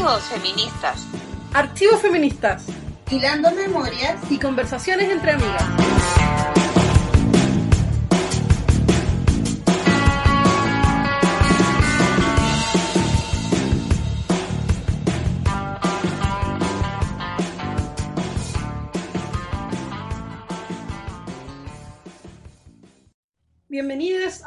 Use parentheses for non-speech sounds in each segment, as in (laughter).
Archivos feministas. Archivos feministas. Hilando memorias y conversaciones entre amigas.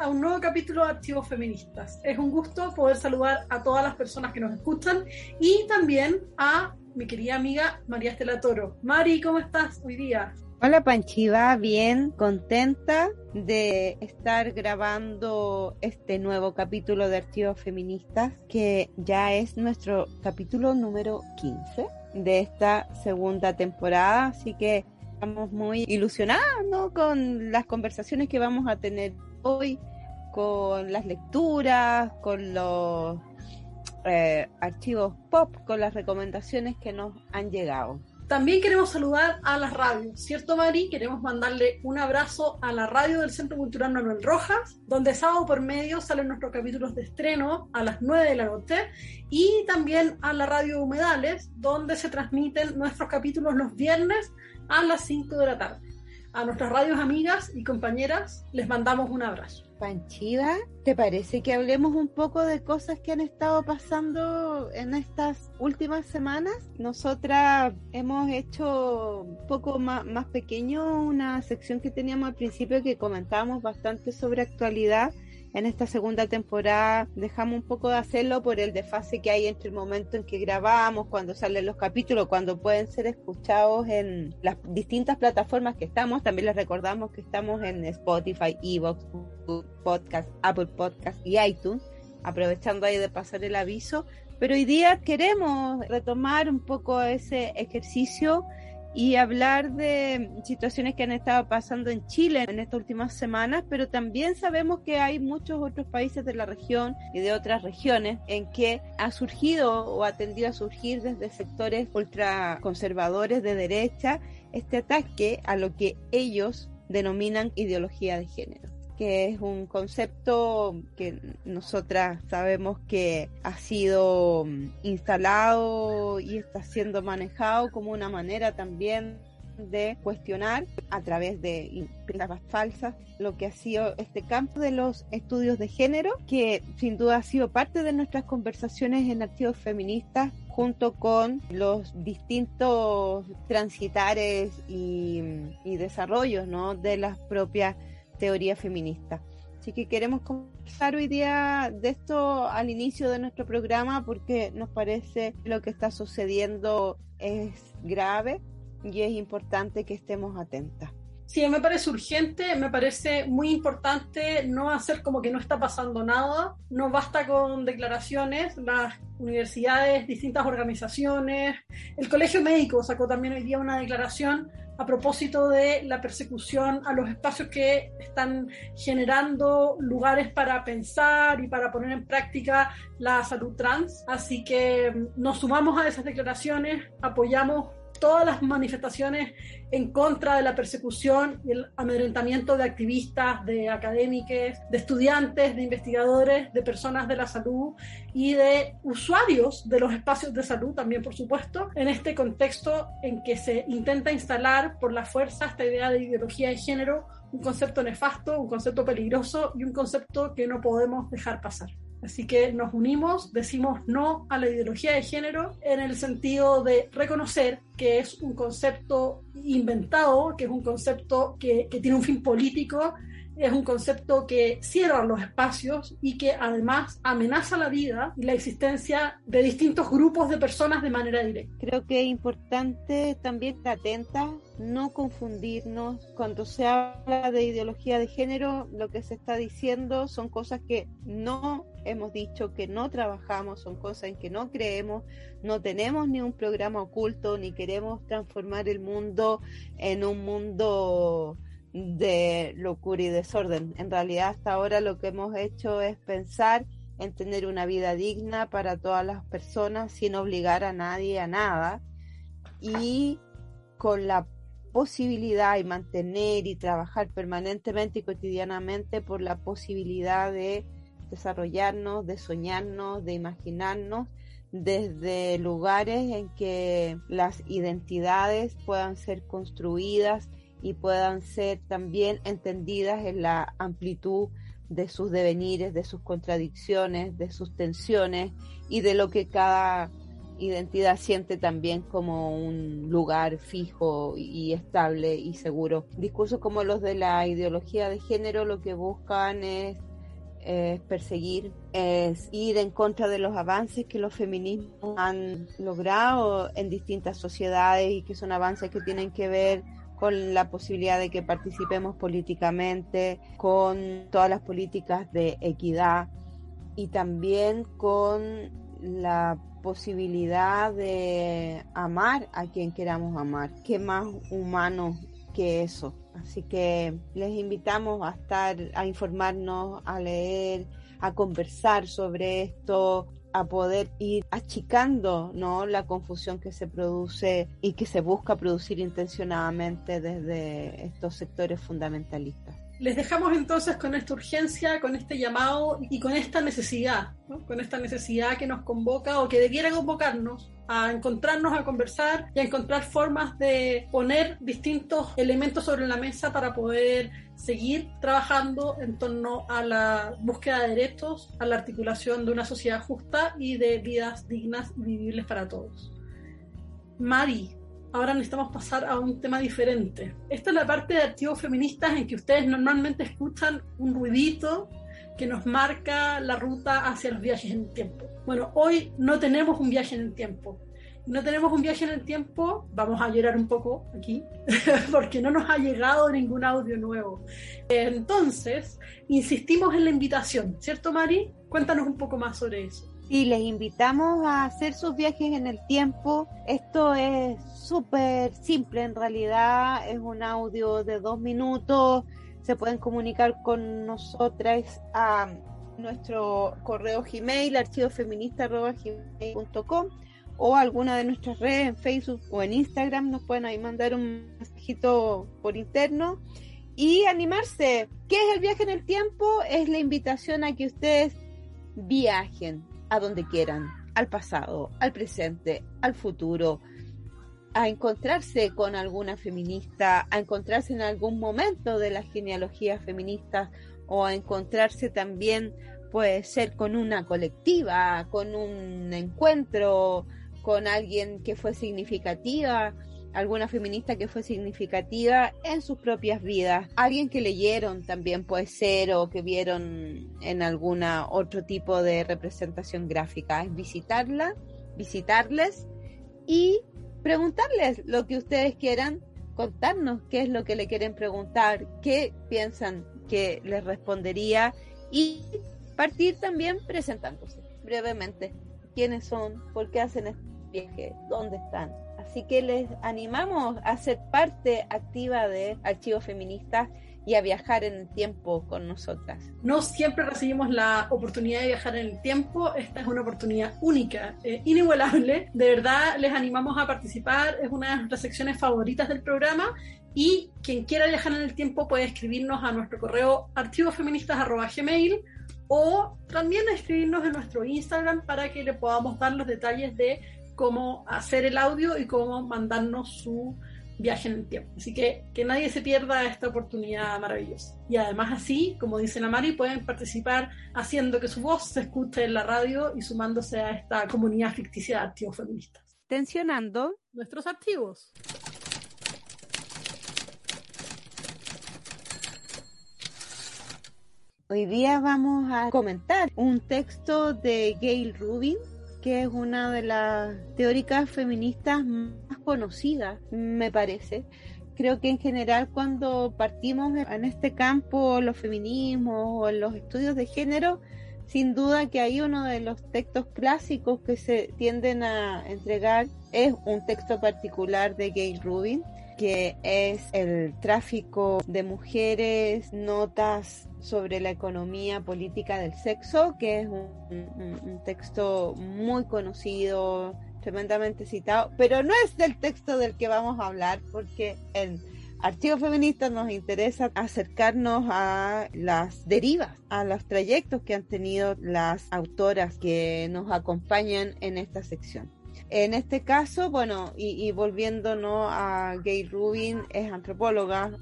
A un nuevo capítulo de Archivos Feministas. Es un gusto poder saludar a todas las personas que nos escuchan y también a mi querida amiga María Estela Toro. Mari, ¿cómo estás hoy día? Hola Panchiva, bien, contenta de estar grabando este nuevo capítulo de Archivos Feministas, que ya es nuestro capítulo número 15 de esta segunda temporada, así que estamos muy ilusionados con las conversaciones que vamos a tener hoy, con las lecturas, con los eh, archivos pop, con las recomendaciones que nos han llegado. También queremos saludar a las radios, ¿cierto Mari? Queremos mandarle un abrazo a la radio del Centro Cultural Manuel Rojas, donde sábado por medio salen nuestros capítulos de estreno a las 9 de la noche, y también a la radio Humedales, donde se transmiten nuestros capítulos los viernes a las 5 de la tarde. A nuestras radios amigas y compañeras les mandamos un abrazo. Panchiva, ¿te parece que hablemos un poco de cosas que han estado pasando en estas últimas semanas? Nosotras hemos hecho un poco más, más pequeño una sección que teníamos al principio que comentábamos bastante sobre actualidad en esta segunda temporada dejamos un poco de hacerlo por el desfase que hay entre el momento en que grabamos, cuando salen los capítulos, cuando pueden ser escuchados en las distintas plataformas que estamos. También les recordamos que estamos en Spotify, Evox, Podcast, Apple Podcast y iTunes, aprovechando ahí de pasar el aviso. Pero hoy día queremos retomar un poco ese ejercicio y hablar de situaciones que han estado pasando en Chile en estas últimas semanas, pero también sabemos que hay muchos otros países de la región y de otras regiones en que ha surgido o ha tendido a surgir desde sectores ultraconservadores de derecha este ataque a lo que ellos denominan ideología de género que es un concepto que nosotras sabemos que ha sido mm, instalado y está siendo manejado como una manera también de cuestionar a través de pruebas falsas lo que ha sido este campo de los estudios de género, que sin duda ha sido parte de nuestras conversaciones en archivos feministas junto con los distintos transitares y, y desarrollos ¿no? de las propias teoría feminista. Así que queremos conversar hoy día de esto al inicio de nuestro programa porque nos parece lo que está sucediendo es grave y es importante que estemos atentas. Sí, me parece urgente, me parece muy importante no hacer como que no está pasando nada. No basta con declaraciones, las universidades, distintas organizaciones, el Colegio Médico sacó también hoy día una declaración a propósito de la persecución a los espacios que están generando lugares para pensar y para poner en práctica la salud trans. Así que mm, nos sumamos a esas declaraciones, apoyamos todas las manifestaciones en contra de la persecución y el amedrentamiento de activistas, de académicos, de estudiantes, de investigadores, de personas de la salud y de usuarios de los espacios de salud también, por supuesto, en este contexto en que se intenta instalar por la fuerza esta idea de ideología de género, un concepto nefasto, un concepto peligroso y un concepto que no podemos dejar pasar. Así que nos unimos, decimos no a la ideología de género en el sentido de reconocer que es un concepto inventado, que es un concepto que, que tiene un fin político es un concepto que cierra los espacios y que además amenaza la vida y la existencia de distintos grupos de personas de manera directa. Creo que es importante también estar atenta, no confundirnos. Cuando se habla de ideología de género, lo que se está diciendo son cosas que no hemos dicho, que no trabajamos, son cosas en que no creemos, no tenemos ni un programa oculto, ni queremos transformar el mundo en un mundo de locura y desorden. En realidad hasta ahora lo que hemos hecho es pensar en tener una vida digna para todas las personas sin obligar a nadie a nada y con la posibilidad y mantener y trabajar permanentemente y cotidianamente por la posibilidad de desarrollarnos, de soñarnos, de imaginarnos desde lugares en que las identidades puedan ser construidas y puedan ser también entendidas en la amplitud de sus devenires, de sus contradicciones, de sus tensiones y de lo que cada identidad siente también como un lugar fijo y estable y seguro. Discursos como los de la ideología de género lo que buscan es es perseguir, es ir en contra de los avances que los feminismos han logrado en distintas sociedades y que son avances que tienen que ver con la posibilidad de que participemos políticamente, con todas las políticas de equidad y también con la posibilidad de amar a quien queramos amar. ¿Qué más humano que eso? Así que les invitamos a estar, a informarnos, a leer, a conversar sobre esto, a poder ir achicando ¿no? la confusión que se produce y que se busca producir intencionadamente desde estos sectores fundamentalistas. Les dejamos entonces con esta urgencia, con este llamado y con esta necesidad, con esta necesidad que nos convoca o que debiera convocarnos a encontrarnos, a conversar y a encontrar formas de poner distintos elementos sobre la mesa para poder seguir trabajando en torno a la búsqueda de derechos, a la articulación de una sociedad justa y de vidas dignas y vivibles para todos. Mari, ahora necesitamos pasar a un tema diferente. Esta es la parte de archivos feministas en que ustedes normalmente escuchan un ruidito que nos marca la ruta hacia los viajes en tiempo. Bueno, hoy no tenemos un viaje en el tiempo. No tenemos un viaje en el tiempo, vamos a llorar un poco aquí, (laughs) porque no nos ha llegado ningún audio nuevo. Entonces, insistimos en la invitación, ¿cierto Mari? Cuéntanos un poco más sobre eso. Sí, les invitamos a hacer sus viajes en el tiempo. Esto es súper simple en realidad, es un audio de dos minutos. Se pueden comunicar con nosotras a nuestro correo Gmail, archivofeminista.gmail.com o alguna de nuestras redes en Facebook o en Instagram. Nos pueden ahí mandar un mensajito por interno y animarse. ¿Qué es el viaje en el tiempo? Es la invitación a que ustedes viajen a donde quieran, al pasado, al presente, al futuro, a encontrarse con alguna feminista, a encontrarse en algún momento de la genealogía feminista o encontrarse también puede ser con una colectiva, con un encuentro, con alguien que fue significativa alguna feminista que fue significativa en sus propias vidas, alguien que leyeron también puede ser o que vieron en alguna otro tipo de representación gráfica, es visitarla, visitarles y preguntarles lo que ustedes quieran, contarnos qué es lo que le quieren preguntar, qué piensan que les respondería y partir también presentándose brevemente quiénes son, por qué hacen este viaje, dónde están, Así que les animamos a ser parte activa de Archivos Feministas y a viajar en el tiempo con nosotras. No siempre recibimos la oportunidad de viajar en el tiempo, esta es una oportunidad única, eh, inigualable, de verdad les animamos a participar, es una de nuestras secciones favoritas del programa y quien quiera viajar en el tiempo puede escribirnos a nuestro correo archivosfeministas.gmail o también escribirnos en nuestro Instagram para que le podamos dar los detalles de cómo hacer el audio y cómo mandarnos su viaje en el tiempo. Así que que nadie se pierda esta oportunidad maravillosa. Y además así, como dice la Mari, pueden participar haciendo que su voz se escuche en la radio y sumándose a esta comunidad ficticia de archivos feministas. Tensionando nuestros archivos. Hoy día vamos a comentar un texto de Gail Rubin que es una de las teóricas feministas más conocidas, me parece. Creo que en general cuando partimos en este campo, los feminismos o los estudios de género, sin duda que hay uno de los textos clásicos que se tienden a entregar es un texto particular de Gail Rubin, que es el tráfico de mujeres, notas sobre la economía política del sexo, que es un, texto muy conocido, tremendamente citado, pero no es del texto del que vamos a hablar, porque en Archivos Feministas nos interesa acercarnos a las derivas, a los trayectos que han tenido las autoras que nos acompañan en esta sección. En este caso, bueno, y, volviéndonos a Gay Rubin, es antropóloga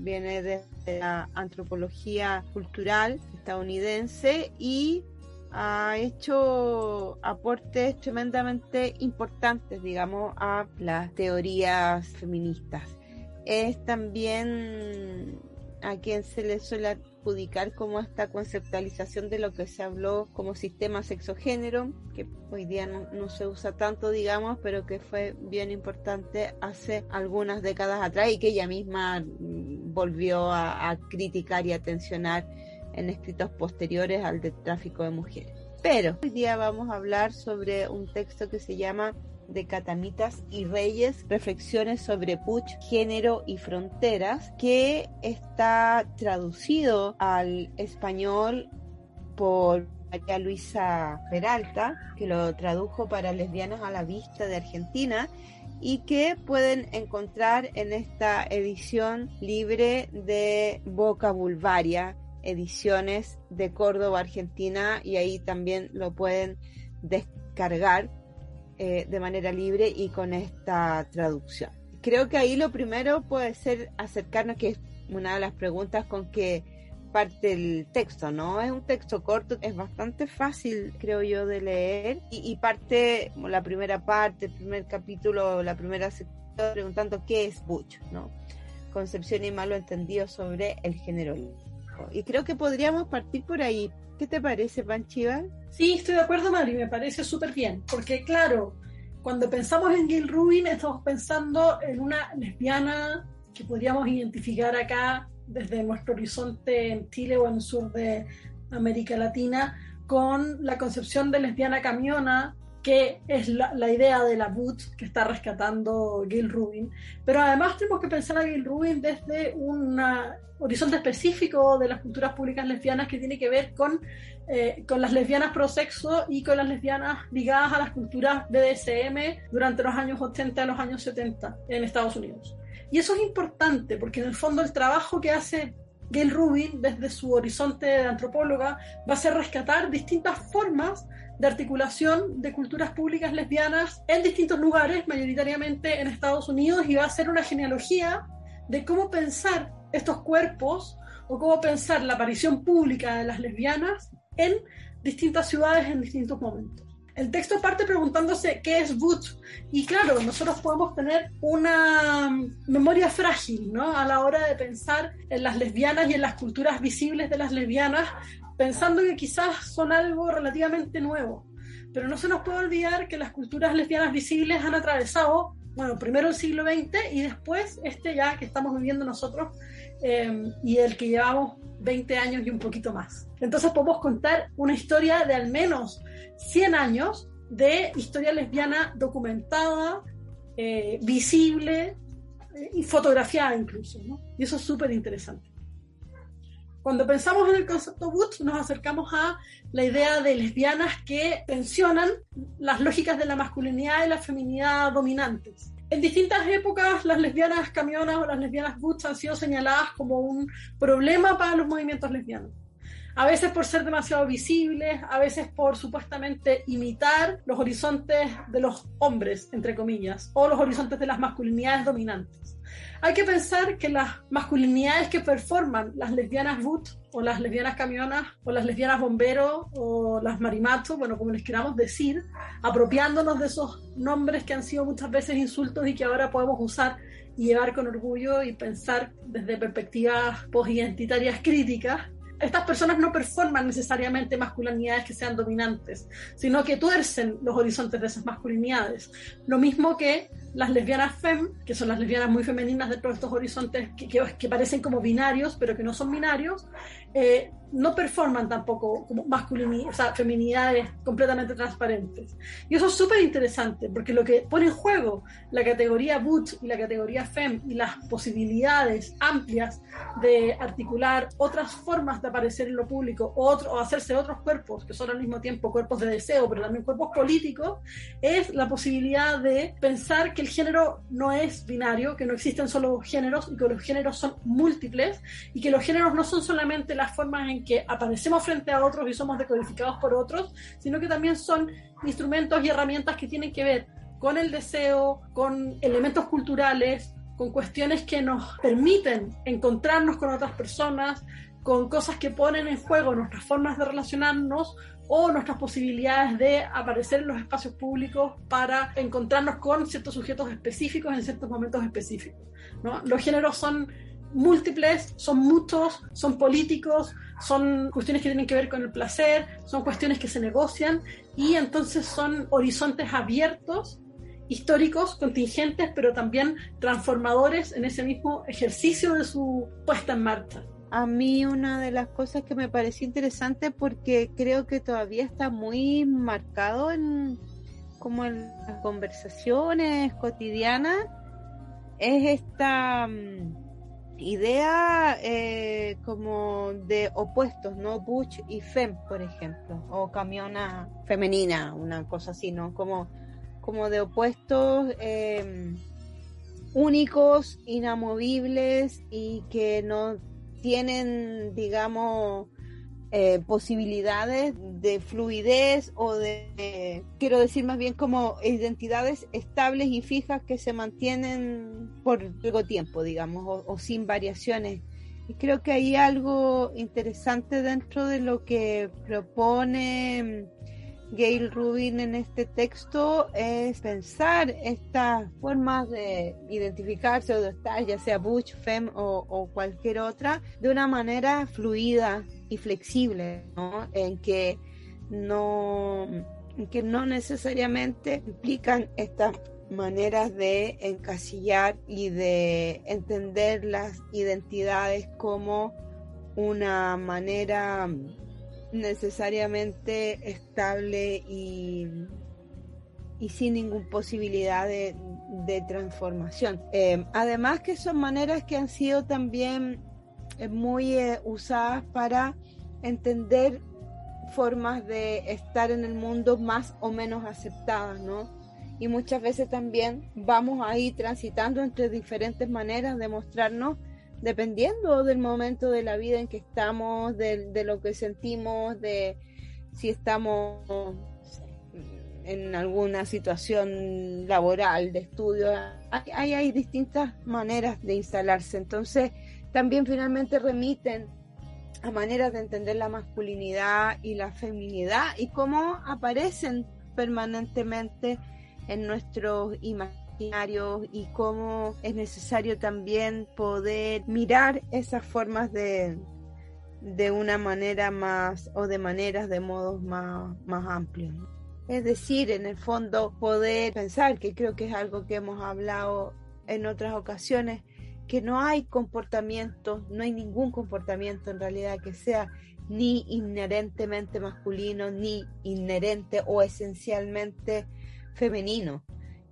viene de la antropología cultural estadounidense y ha hecho aportes tremendamente importantes, digamos, a las teorías feministas. Es también a quien se le suele adjudicar como esta conceptualización de lo que se habló como sistema sexogénero, que hoy día no, se usa tanto, digamos, pero que fue bien importante hace algunas décadas atrás y que ella misma mm, volvió a, criticar y a tensionar en escritos posteriores al de tráfico de mujeres. Pero hoy día vamos a hablar sobre un texto que se llama de Catamitas y Reyes, reflexiones sobre Puch, género y fronteras, que está traducido al español por María Luisa Peralta, que lo tradujo para lesbianas a la vista de Argentina y que pueden encontrar en esta edición libre de Boca Bulvaria, ediciones de Córdoba, Argentina, y ahí también lo pueden descargar eh, de manera libre y con esta traducción. Creo que ahí lo primero puede ser acercarnos, que es una de las preguntas con que parte el texto, ¿no? Es un texto corto, es bastante fácil, creo yo, de leer y, parte, como la primera parte, el primer capítulo, la primera sección, preguntando qué es Butch, ¿no? Concepción y malo entendido sobre el género. Y creo que podríamos partir por ahí, ¿Qué te parece, Panchiva? Sí, estoy de acuerdo, Mari, me parece súper bien, porque claro, cuando pensamos en Gail Rubin, estamos pensando en una lesbiana que podríamos identificar acá desde nuestro horizonte en Chile o en el sur de América Latina, con la concepción de lesbiana camiona, que es la, idea de la boot que está rescatando Gail Rubin. Pero además tenemos que pensar a Gail Rubin desde una horizonte específico de las culturas públicas lesbianas que tiene que ver con, eh, con las lesbianas pro sexo y con las lesbianas ligadas a las culturas BDSM durante los años 80 a los años 70 en Estados Unidos. Y eso es importante porque en el fondo el trabajo que hace Gail Rubin desde su horizonte de antropóloga va a ser rescatar distintas formas de articulación de culturas públicas lesbianas en distintos lugares, mayoritariamente en Estados Unidos, y va a ser una genealogía de cómo pensar estos cuerpos o cómo pensar la aparición pública de las lesbianas en distintas ciudades en distintos momentos. El texto parte preguntándose qué es Butch y claro, nosotros podemos tener una memoria frágil ¿no? a la hora de pensar en las lesbianas y en las culturas visibles de las lesbianas, pensando que quizás son algo relativamente nuevo. Pero no se nos puede olvidar que las culturas lesbianas visibles han atravesado, bueno, primero el siglo XX y después este ya que estamos viviendo nosotros, Em, y el que llevamos 20 años y un poquito más. Entonces podemos contar una historia de al menos 100 años de historia lesbiana documentada, eh, visible eh, y fotografiada incluso. Y eso es súper interesante. Cuando pensamos en el concepto Butch, nos acercamos a la idea de lesbianas que tensionan las lógicas de la masculinidad y la feminidad dominantes. En distintas épocas, las lesbianas camionas o las lesbianas butch han sido señaladas como un problema para los movimientos lesbianos. A veces por ser demasiado visibles, a veces por supuestamente imitar los horizontes de los hombres, entre comillas, o los horizontes de las masculinidades dominantes. Hay que pensar que las masculinidades que performan las lesbianas boot o las lesbianas camionas o las lesbianas bomberos o las marimatos, bueno, como les queramos decir, apropiándonos de esos nombres que han sido muchas veces insultos y que ahora podemos usar y llevar con orgullo y pensar desde perspectivas posidentitarias críticas, estas personas no performan necesariamente masculinidades que sean dominantes, sino que tuercen los horizontes de esas masculinidades. Lo mismo que las lesbianas fem, que son las lesbianas muy femeninas dentro de estos horizontes que, que, parecen como binarios, pero que no son binarios, eh, no performan tampoco como masculinidad, o sea, feminidades completamente transparentes. Y eso es súper interesante, porque lo que pone en juego la categoría Butch y la categoría Fem y las posibilidades amplias de articular otras formas de aparecer en lo público otro, o hacerse otros cuerpos, que son al mismo tiempo cuerpos de deseo, pero también cuerpos políticos, es la posibilidad de pensar que el género no es binario, que no existen solo géneros y que los géneros son múltiples y que los géneros no son solamente las formas en que aparecemos frente a otros y somos decodificados por otros, sino que también son instrumentos y herramientas que tienen que ver con el deseo, con elementos culturales, con cuestiones que nos permiten encontrarnos con otras personas, con cosas que ponen en juego nuestras formas de relacionarnos o nuestras posibilidades de aparecer en los espacios públicos para encontrarnos con ciertos sujetos específicos en ciertos momentos específicos. Los géneros son múltiples, son muchos, son políticos, son cuestiones que tienen que ver con el placer, son cuestiones que se negocian y entonces son horizontes abiertos, históricos, contingentes, pero también transformadores en ese mismo ejercicio de su puesta en marcha. A mí una de las cosas que me pareció interesante porque creo que todavía está muy marcado en como en las conversaciones cotidianas es esta mm, idea eh, como de opuestos, ¿no? Butch y Fem, por ejemplo, o camiona femenina, una cosa así, ¿no? Como, como de opuestos em, únicos, inamovibles y que no tienen, digamos, eh, posibilidades de fluidez o de, quiero decir más bien como identidades estables y fijas que se mantienen por largo tiempo, digamos, o, sin variaciones. Y creo que hay algo interesante dentro de lo que propone Gail Rubin en este texto es pensar estas formas de identificarse o de estar, ya sea Butch, Fem o, cualquier otra, de una manera fluida, y flexible, ¿no? En que no, que no necesariamente implican estas maneras de encasillar y de entender las identidades como una manera necesariamente estable y, y sin ninguna posibilidad de, transformación. Eh, además que son maneras que han sido también muy eh, usadas para entender formas de estar en el mundo más o menos aceptadas, ¿no? Y muchas veces también vamos ahí transitando entre diferentes maneras de mostrarnos, dependiendo del momento de la vida en que estamos, de, lo que sentimos, de si estamos en alguna situación laboral, de estudio. Hay, hay distintas maneras de instalarse. Entonces, también finalmente remiten a maneras de entender la masculinidad y la feminidad y cómo aparecen permanentemente en nuestros y cómo es necesario también poder mirar esas formas de, de una manera más o de maneras de modos más, más amplios. Es decir, en el fondo poder pensar, que creo que es algo que hemos hablado en otras ocasiones, que no hay comportamiento, no hay ningún comportamiento en realidad que sea ni inherentemente masculino, ni inherente o esencialmente femenino.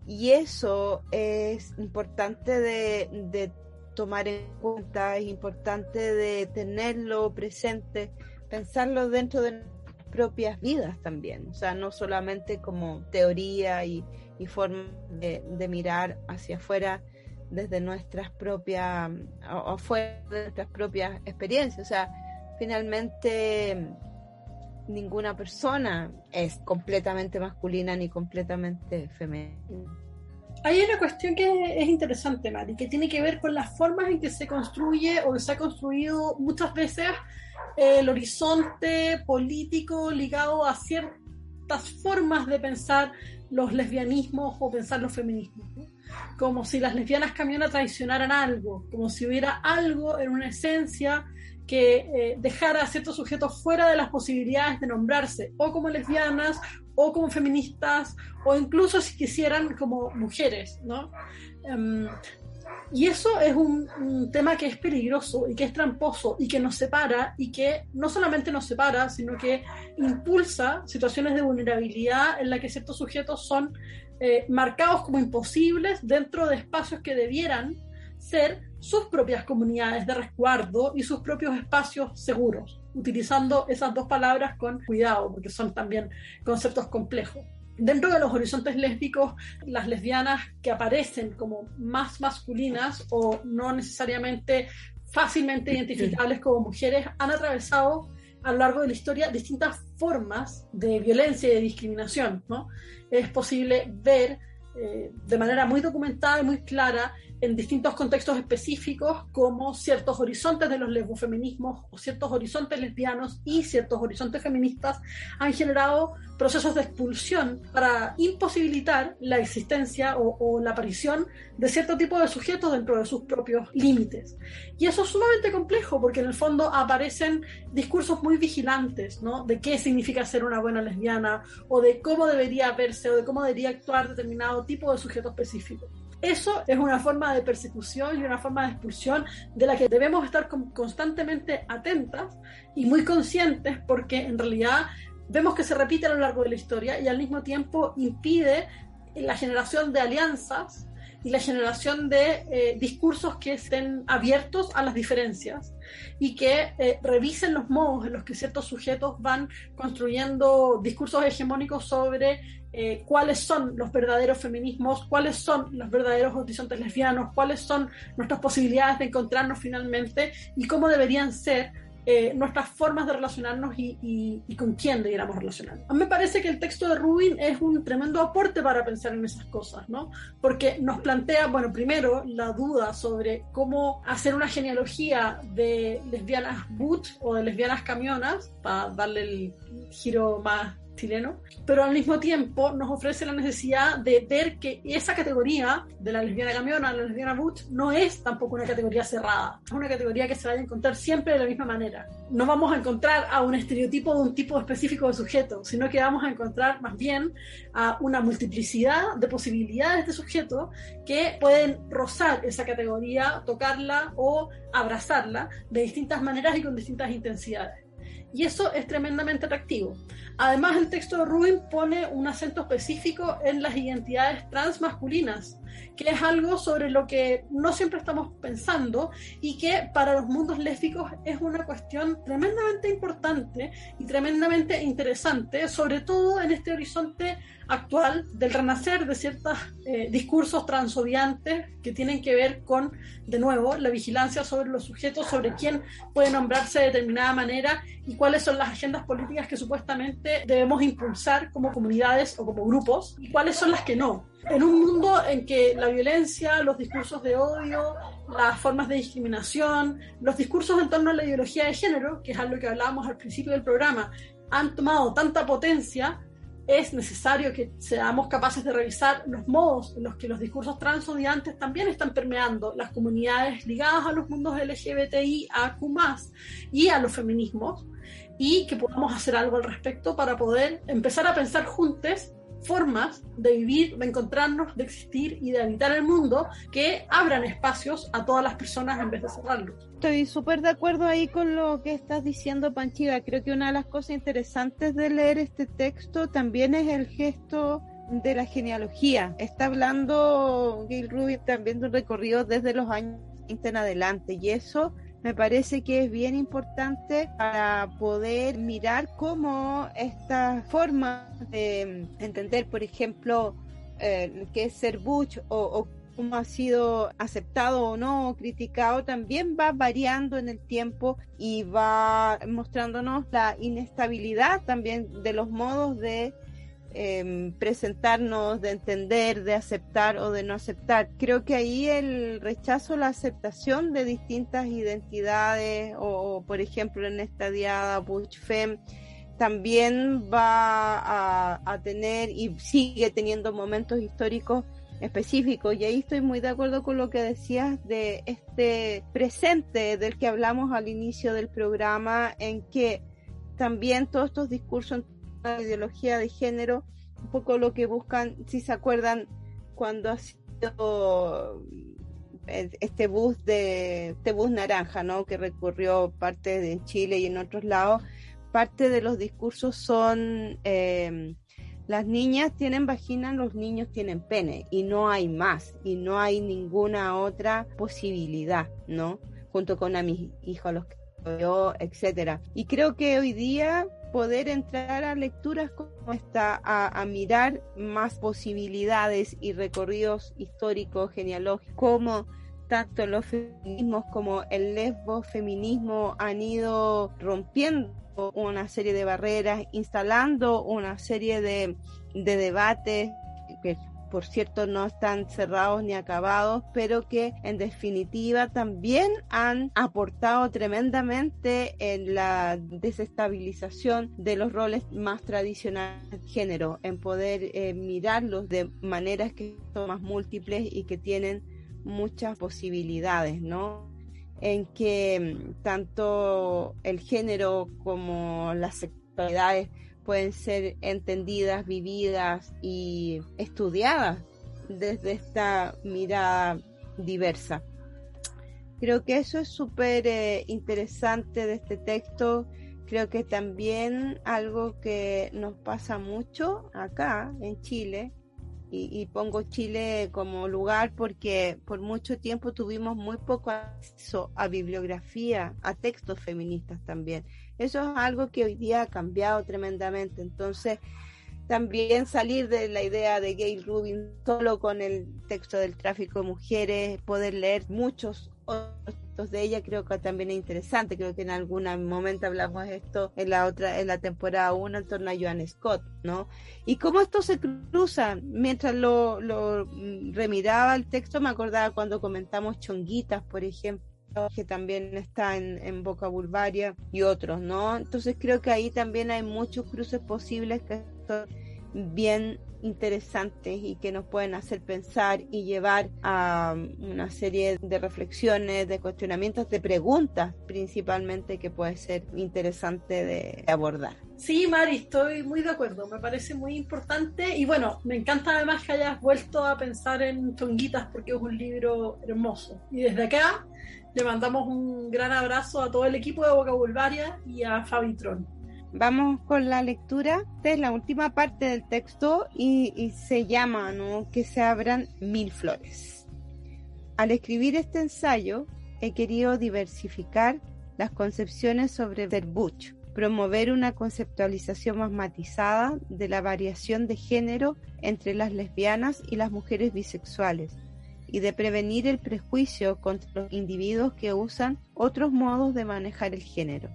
Y eso es importante de, tomar en cuenta, es importante de tenerlo presente, pensarlo dentro de nuestras propias vidas también, o sea, no solamente como teoría y, forma de mirar hacia afuera, desde nuestras propias, o, fuera de nuestras propias experiencias. O sea, finalmente ninguna persona es completamente masculina ni completamente femenina. Hay una cuestión que es interesante, Mari, que tiene que ver con las formas en que se construye o se ha construido muchas veces el horizonte político ligado a ciertas formas de pensar los lesbianismos o pensar los feminismos como si las lesbianas camionas traicionaran algo, como si hubiera algo en una esencia que eh, dejara a ciertos sujetos fuera de las posibilidades de nombrarse o como lesbianas o como feministas o incluso si quisieran como mujeres, ¿no? Em, Y eso es un, tema que es peligroso y que es tramposo y que nos separa y que no solamente nos separa, sino que impulsa situaciones de vulnerabilidad en la que ciertos sujetos son eh, marcados como imposibles dentro de espacios que debieran ser sus propias comunidades de resguardo y sus propios espacios seguros, utilizando esas dos palabras con cuidado, porque son también conceptos complejos. Dentro de los horizontes lésbicos, las lesbianas que aparecen como más masculinas o no necesariamente fácilmente identificables como mujeres han atravesado a lo largo de la historia distintas formas de violencia y de discriminación. ¿no? Es posible ver eh, de manera muy documentada y muy clara en distintos contextos específicos como ciertos horizontes de los lesbofeminismos o ciertos horizontes lesbianos y ciertos horizontes feministas han generado procesos de expulsión para imposibilitar la existencia o, la aparición de cierto tipo de sujetos dentro de sus propios límites. Y eso es sumamente complejo porque en el fondo aparecen discursos muy vigilantes, ¿no? De qué significa ser una buena lesbiana o de cómo debería verse o de cómo debería actuar determinado tipo de sujeto específico. Eso es una forma de persecución y una forma de expulsión de la que debemos estar constantemente atentas y muy conscientes porque en realidad vemos que se repite a lo largo de la historia y al mismo tiempo impide la generación de alianzas y la generación de eh, discursos que estén abiertos a las diferencias y que eh, revisen los modos en los que ciertos sujetos van construyendo discursos hegemónicos sobre eh, cuáles son los verdaderos feminismos, cuáles son los verdaderos horizontes lesbianos, cuáles son nuestras posibilidades de encontrarnos finalmente y cómo deberían ser eh, nuestras formas de relacionarnos y, con quién debiéramos relacionarnos. A me parece que el texto de Rubin es un tremendo aporte para pensar en esas cosas, ¿no? Porque nos plantea, bueno, primero la duda sobre cómo hacer una genealogía de lesbianas boot o de lesbianas camionas, para darle el giro más chileno, pero al mismo tiempo nos ofrece la necesidad de ver que esa categoría de la lesbiana camiona, la lesbiana boot, no es tampoco una categoría cerrada, es una categoría que se vaya a encontrar siempre de la misma manera. No vamos a encontrar a un estereotipo de un tipo específico de sujeto, sino que vamos a encontrar más bien a una multiplicidad de posibilidades de sujeto que pueden rozar esa categoría, tocarla o abrazarla de distintas maneras y con distintas intensidades. Y eso es tremendamente atractivo. Además, el texto de Rubin pone un acento específico en las identidades transmasculinas, que es algo sobre lo que no siempre estamos pensando y que para los mundos lésbicos es una cuestión tremendamente importante y tremendamente interesante, sobre todo en este horizonte actual del renacer de ciertos eh, discursos transodiantes que tienen que ver con, de nuevo, la vigilancia sobre los sujetos, sobre quién puede nombrarse de determinada manera y cuáles son las agendas políticas que supuestamente debemos impulsar como comunidades o como grupos y cuáles son las que no. En un mundo en que la violencia, los discursos de odio, las formas de discriminación, los discursos en torno a la ideología de género, que es algo que hablábamos al principio del programa, han tomado tanta potencia, es necesario que seamos capaces de revisar los modos en los que los discursos transodiantes también están permeando las comunidades ligadas a los mundos LGBTI, a Q+, y a los feminismos, y que podamos hacer algo al respecto para poder empezar a pensar juntos formas de vivir, de encontrarnos, de existir y de habitar el mundo que abran espacios a todas las personas en vez de cerrarlos. Estoy súper de acuerdo ahí con lo que estás diciendo, Panchiga. Creo que una de las cosas interesantes de leer este texto también es el gesto de la genealogía. Está hablando Gail Rubin también de un recorrido desde los años 20 en adelante y eso me parece que es bien importante para poder mirar cómo esta forma de entender, por ejemplo, eh, qué es ser butch o, o cómo ha sido aceptado o no, criticado, también va variando en el tiempo y va mostrándonos la inestabilidad también de los modos de eh, presentarnos, de entender, de aceptar o de no aceptar. Creo que ahí el rechazo, la aceptación de distintas identidades o, por ejemplo en esta diada Butch Femme, también va a, a, tener y sigue teniendo momentos históricos específicos. Y ahí estoy muy de acuerdo con lo que decías de este presente del que hablamos al inicio del programa, en que también todos estos discursos ideología de género, un poco lo que buscan, si se acuerdan, cuando ha sido este bus de este bus naranja, ¿no? Que recurrió parte de Chile y en otros lados. Parte de los discursos son eh, las niñas tienen vagina, los niños tienen pene y no hay más y no hay ninguna otra posibilidad, ¿no? Junto con a mis hijos, los que yo, etcétera. Y creo que hoy día poder entrar a lecturas como esta, a, mirar más posibilidades y recorridos históricos, genealógicos, como tanto los feminismos como el lesbo feminismo han ido rompiendo una serie de barreras, instalando una serie de, de debates que por cierto no están cerrados ni acabados, pero que en definitiva también han aportado tremendamente en la desestabilización de los roles más tradicionales de género, en poder eh, mirarlos de maneras que son más múltiples y que tienen muchas posibilidades, ¿no? en que mm, tanto el género como las sexualidades pueden ser entendidas, vividas y estudiadas desde esta mirada diversa. Creo que eso es súper eh, interesante de este texto. Creo que también algo que nos pasa mucho acá en Chile y, pongo Chile como lugar porque por mucho tiempo tuvimos muy poco acceso a bibliografía, a textos feministas también. Eso es algo que hoy día ha cambiado tremendamente. Entonces, también salir de la idea de Gail Rubin solo con el texto del tráfico de mujeres, poder leer muchos otros de ella creo que también es interesante. Creo que en algún momento hablamos esto en la otra, en la temporada 1 en torno a Joan Scott, ¿no? Y cómo esto se cruza. Mientras lo, lo remiraba el texto, me acordaba cuando comentamos chonguitas, por ejemplo que también está en, en Boca Bulvaria y otros, ¿no? Entonces creo que ahí también hay muchos cruces posibles que son bien interesantes y que nos pueden hacer pensar y llevar a una serie de reflexiones, de cuestionamientos, de preguntas principalmente que puede ser interesante de abordar. Sí, Mari, estoy muy de acuerdo, me parece muy importante y bueno, me encanta además que hayas vuelto a pensar en Tonguitas porque es un libro hermoso. Y desde acá le mandamos un gran abrazo a todo el equipo de Boca Bulvaria y a Fabitron. Vamos con la lectura. Esta es la última parte del texto y, se llama ¿no? Que se abran mil flores. Al escribir este ensayo he querido diversificar las concepciones sobre Butch, promover una conceptualización más matizada de la variación de género entre las lesbianas y las mujeres bisexuales y de prevenir el prejuicio contra los individuos que usan otros modos de manejar el género.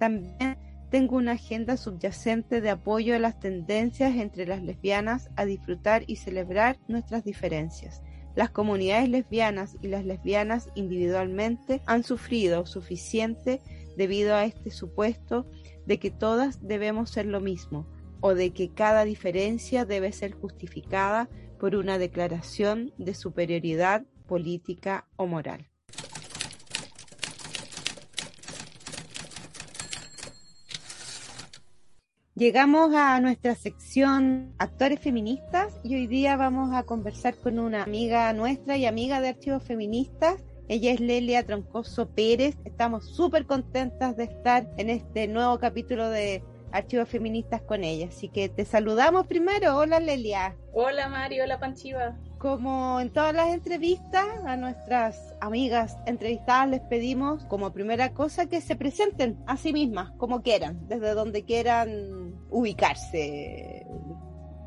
También tengo una agenda subyacente de apoyo a las tendencias entre las lesbianas a disfrutar y celebrar nuestras diferencias. Las comunidades lesbianas y las lesbianas individualmente han sufrido suficiente debido a este supuesto de que todas debemos ser lo mismo o de que cada diferencia debe ser justificada por una declaración de superioridad política o moral. Llegamos a nuestra sección Actores Feministas y hoy día vamos a conversar con una amiga nuestra y amiga de Archivos Feministas. Ella es Lelia Troncoso Pérez. Estamos súper contentas de estar en este nuevo capítulo de Archivos Feministas con ella. Así que te saludamos primero. Hola Lelia. Hola Mari, hola Panchiva. Como en todas las entrevistas, a nuestras amigas entrevistadas les pedimos como primera cosa que se presenten a sí mismas, como quieran, desde donde quieran ubicarse,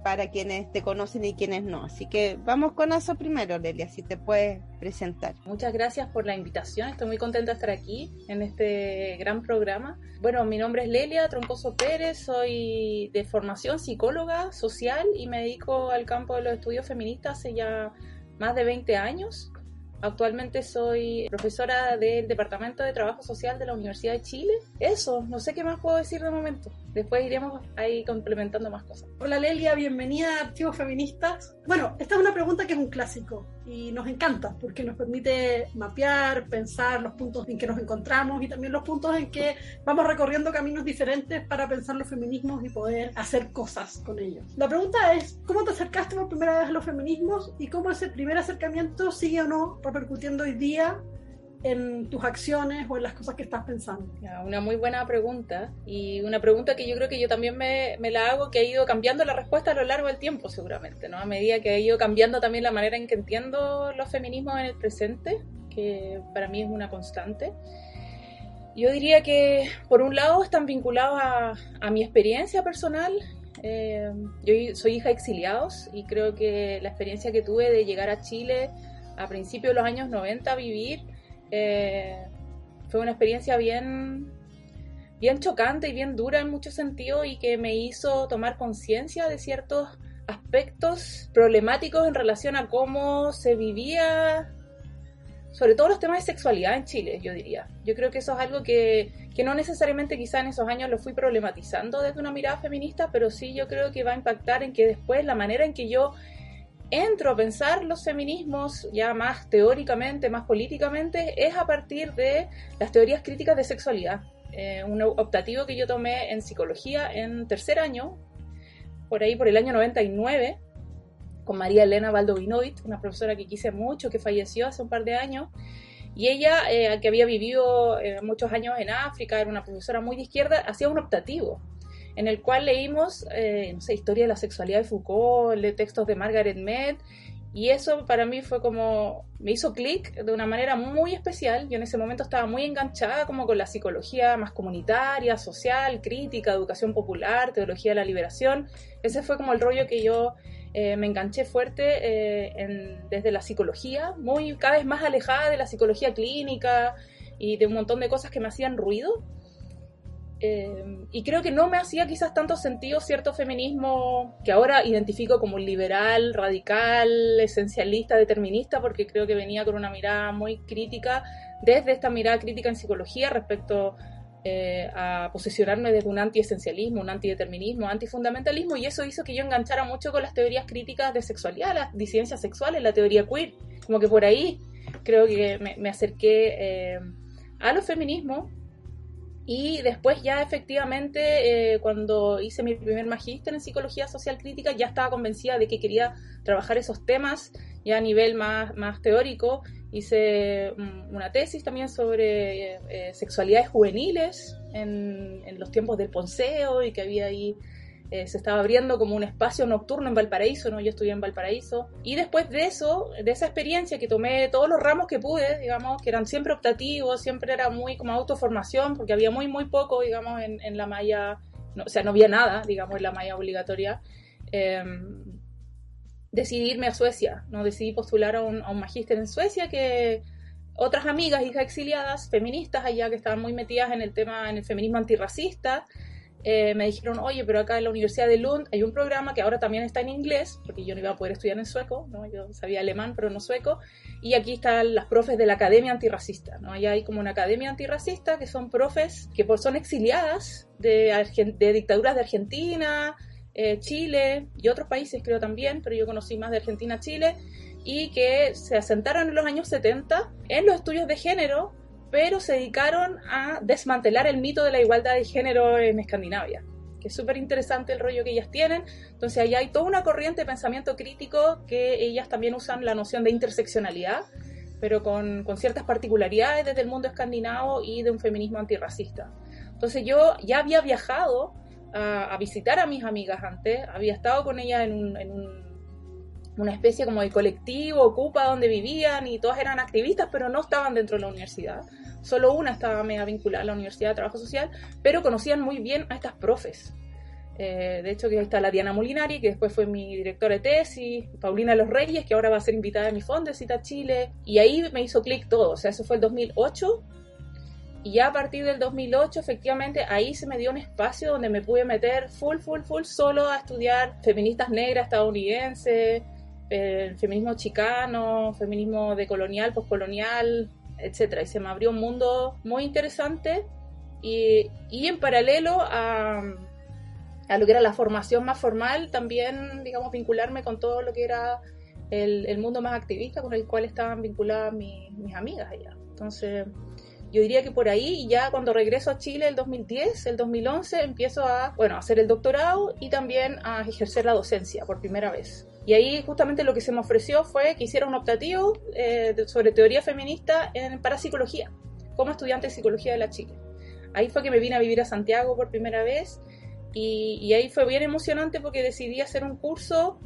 para quienes te conocen y quienes no. Así que vamos con eso primero, Lelia, si te puedes presentar. Muchas gracias por la invitación, estoy muy contenta de estar aquí en este gran programa. Bueno, mi nombre es Lelia Troncoso Pérez, soy de formación psicóloga social y me dedico al campo de los estudios feministas hace ya más de 20 años. Actualmente soy profesora del Departamento de Trabajo Social de la Universidad de Chile. Eso, no sé qué más puedo decir de momento. Después iremos ahí complementando más cosas. Hola Lelia, bienvenida a Archivos Feministas. Bueno, esta es una pregunta que es un clásico. y nos encanta porque nos permite mapear, pensar los puntos en que nos encontramos y también los puntos en que vamos recorriendo caminos diferentes para pensar los feminismos y poder hacer cosas con ellos. La pregunta es, ¿cómo te acercaste por primera vez a los feminismos y cómo ese primer acercamiento sigue o no repercutiendo hoy día en tus acciones o en las cosas que estás pensando? Una muy buena pregunta y una pregunta que yo creo que yo también me, me, la hago, que ha ido cambiando la respuesta a lo largo del tiempo seguramente, ¿no? A medida que ha ido cambiando también la manera en que entiendo los feminismos en el presente, que para mí es una constante. Yo diría que por un lado están vinculados a, mi experiencia personal. Eh, yo soy hija de exiliados y creo que la experiencia que tuve de llegar a Chile a principios de los años 90 a vivir eh, fue una experiencia bien, bien chocante y bien dura en muchos sentidos y que me hizo tomar conciencia de ciertos aspectos problemáticos en relación a cómo se vivía, sobre todo los temas de sexualidad en Chile, yo diría. Yo creo que eso es algo que, que no necesariamente quizá en esos años lo fui problematizando desde una mirada feminista, pero sí yo creo que va a impactar en que después la manera en que yo entro a pensar los feminismos ya más teóricamente, más políticamente, es a partir de las teorías críticas de sexualidad. Eh, un optativo que yo tomé en psicología en tercer año, por ahí por el año 99, con María Elena Valdovinovich, una profesora que quise mucho, que falleció hace un par de años. Y ella, eh, que había vivido eh, muchos años en África, era una profesora muy de izquierda, hacía un optativo en el cual leímos, eh, historia de la sexualidad de Foucault, le textos de Margaret Mead, y eso para mí fue como, me hizo clic de una manera muy especial. Yo en ese momento estaba muy enganchada como con la psicología más comunitaria, social, crítica, educación popular, teología de la liberación. Ese fue como el rollo que yo eh, me enganché fuerte eh, desde la psicología, muy cada vez más alejada de la psicología clínica y de un montón de cosas que me hacían ruido. Eh, y creo que no me hacía quizás tanto sentido cierto feminismo que ahora identifico como liberal, radical, esencialista, determinista, porque creo que venía con una mirada muy crítica, desde esta mirada crítica en psicología respecto eh, a posicionarme desde un anti-esencialismo, un antideterminismo, antifundamentalismo, y eso hizo que yo enganchara mucho con las teorías críticas de sexualidad, las disidencias sexuales, la teoría queer, como que por ahí creo que me, acerqué eh, a los feminismos y después ya efectivamente, eh, cuando hice mi primer magíster en psicología social crítica, ya estaba convencida de que quería trabajar esos temas ya a nivel más, más teórico. Hice mm, una tesis también sobre eh, sexualidades juveniles en, en, los tiempos del Ponceo y que había ahí eh, se estaba abriendo como un espacio nocturno en Valparaíso, ¿no? Yo estudié en Valparaíso. Y después de eso, de esa experiencia que tomé todos los ramos que pude, digamos, que eran siempre optativos, siempre era muy como autoformación, porque había muy, muy poco, digamos, en, la malla, no, o sea, no había nada, digamos, en la malla obligatoria. Eh, decidí irme a Suecia, ¿no? Decidí postular a un, a un magíster en Suecia que otras amigas, hijas exiliadas, feministas allá que estaban muy metidas en el tema, en el feminismo antirracista, eh, me dijeron, oye, pero acá en la Universidad de Lund hay un programa que ahora también está en inglés, porque yo no iba a poder estudiar en sueco, ¿no? yo sabía alemán, pero no sueco, y aquí están las profes de la Academia Antirracista, ¿no? Allá hay como una Academia Antirracista que son profes que pues, son exiliadas de, de dictaduras de Argentina, eh, Chile y otros países creo también, pero yo conocí más de Argentina, Chile, y que se asentaron en los años 70 en los estudios de género pero se dedicaron a desmantelar el mito de la igualdad de género en Escandinavia, que es súper interesante el rollo que ellas tienen. Entonces ahí hay toda una corriente de pensamiento crítico que ellas también usan la noción de interseccionalidad, pero con, con ciertas particularidades desde el mundo escandinavo y de un feminismo antirracista. Entonces yo ya había viajado a, a, visitar a mis amigas antes, había estado con ellas en, un, en un, una especie como de colectivo, ocupa donde vivían y todas eran activistas, pero no estaban dentro de la universidad. Solo una estaba mega vinculada a la Universidad de Trabajo Social, pero conocían muy bien a estas profes. Eh, de hecho, que está la Diana Molinari, que después fue mi directora de tesis, Paulina Los Reyes, que ahora va a ser invitada a mi fondo de Cita Chile, y ahí me hizo clic todo, o sea, eso fue el 2008, y ya a partir del 2008, efectivamente, ahí se me dio un espacio donde me pude meter full, full, full, solo a estudiar feministas negras estadounidenses, el feminismo chicano, feminismo decolonial, postcolonial, etcétera. Y se me abrió un mundo muy interesante y, y en paralelo a, a, lo que era la formación más formal, también, digamos, vincularme con todo lo que era el, mundo más activista con el cual estaban vinculadas mis amigas allá. Entonces, yo diría que por ahí, ya cuando regreso a Chile el 2010, el 2011, empiezo a, bueno, a hacer el doctorado y también a ejercer la docencia por primera vez. Y ahí justamente lo que se me ofreció fue que hiciera un optativo eh, sobre teoría feminista en parapsicología, como estudiante de psicología de la Chile. Ahí fue que me vine a vivir a Santiago por primera vez y ahí fue bien emocionante porque decidí hacer un curso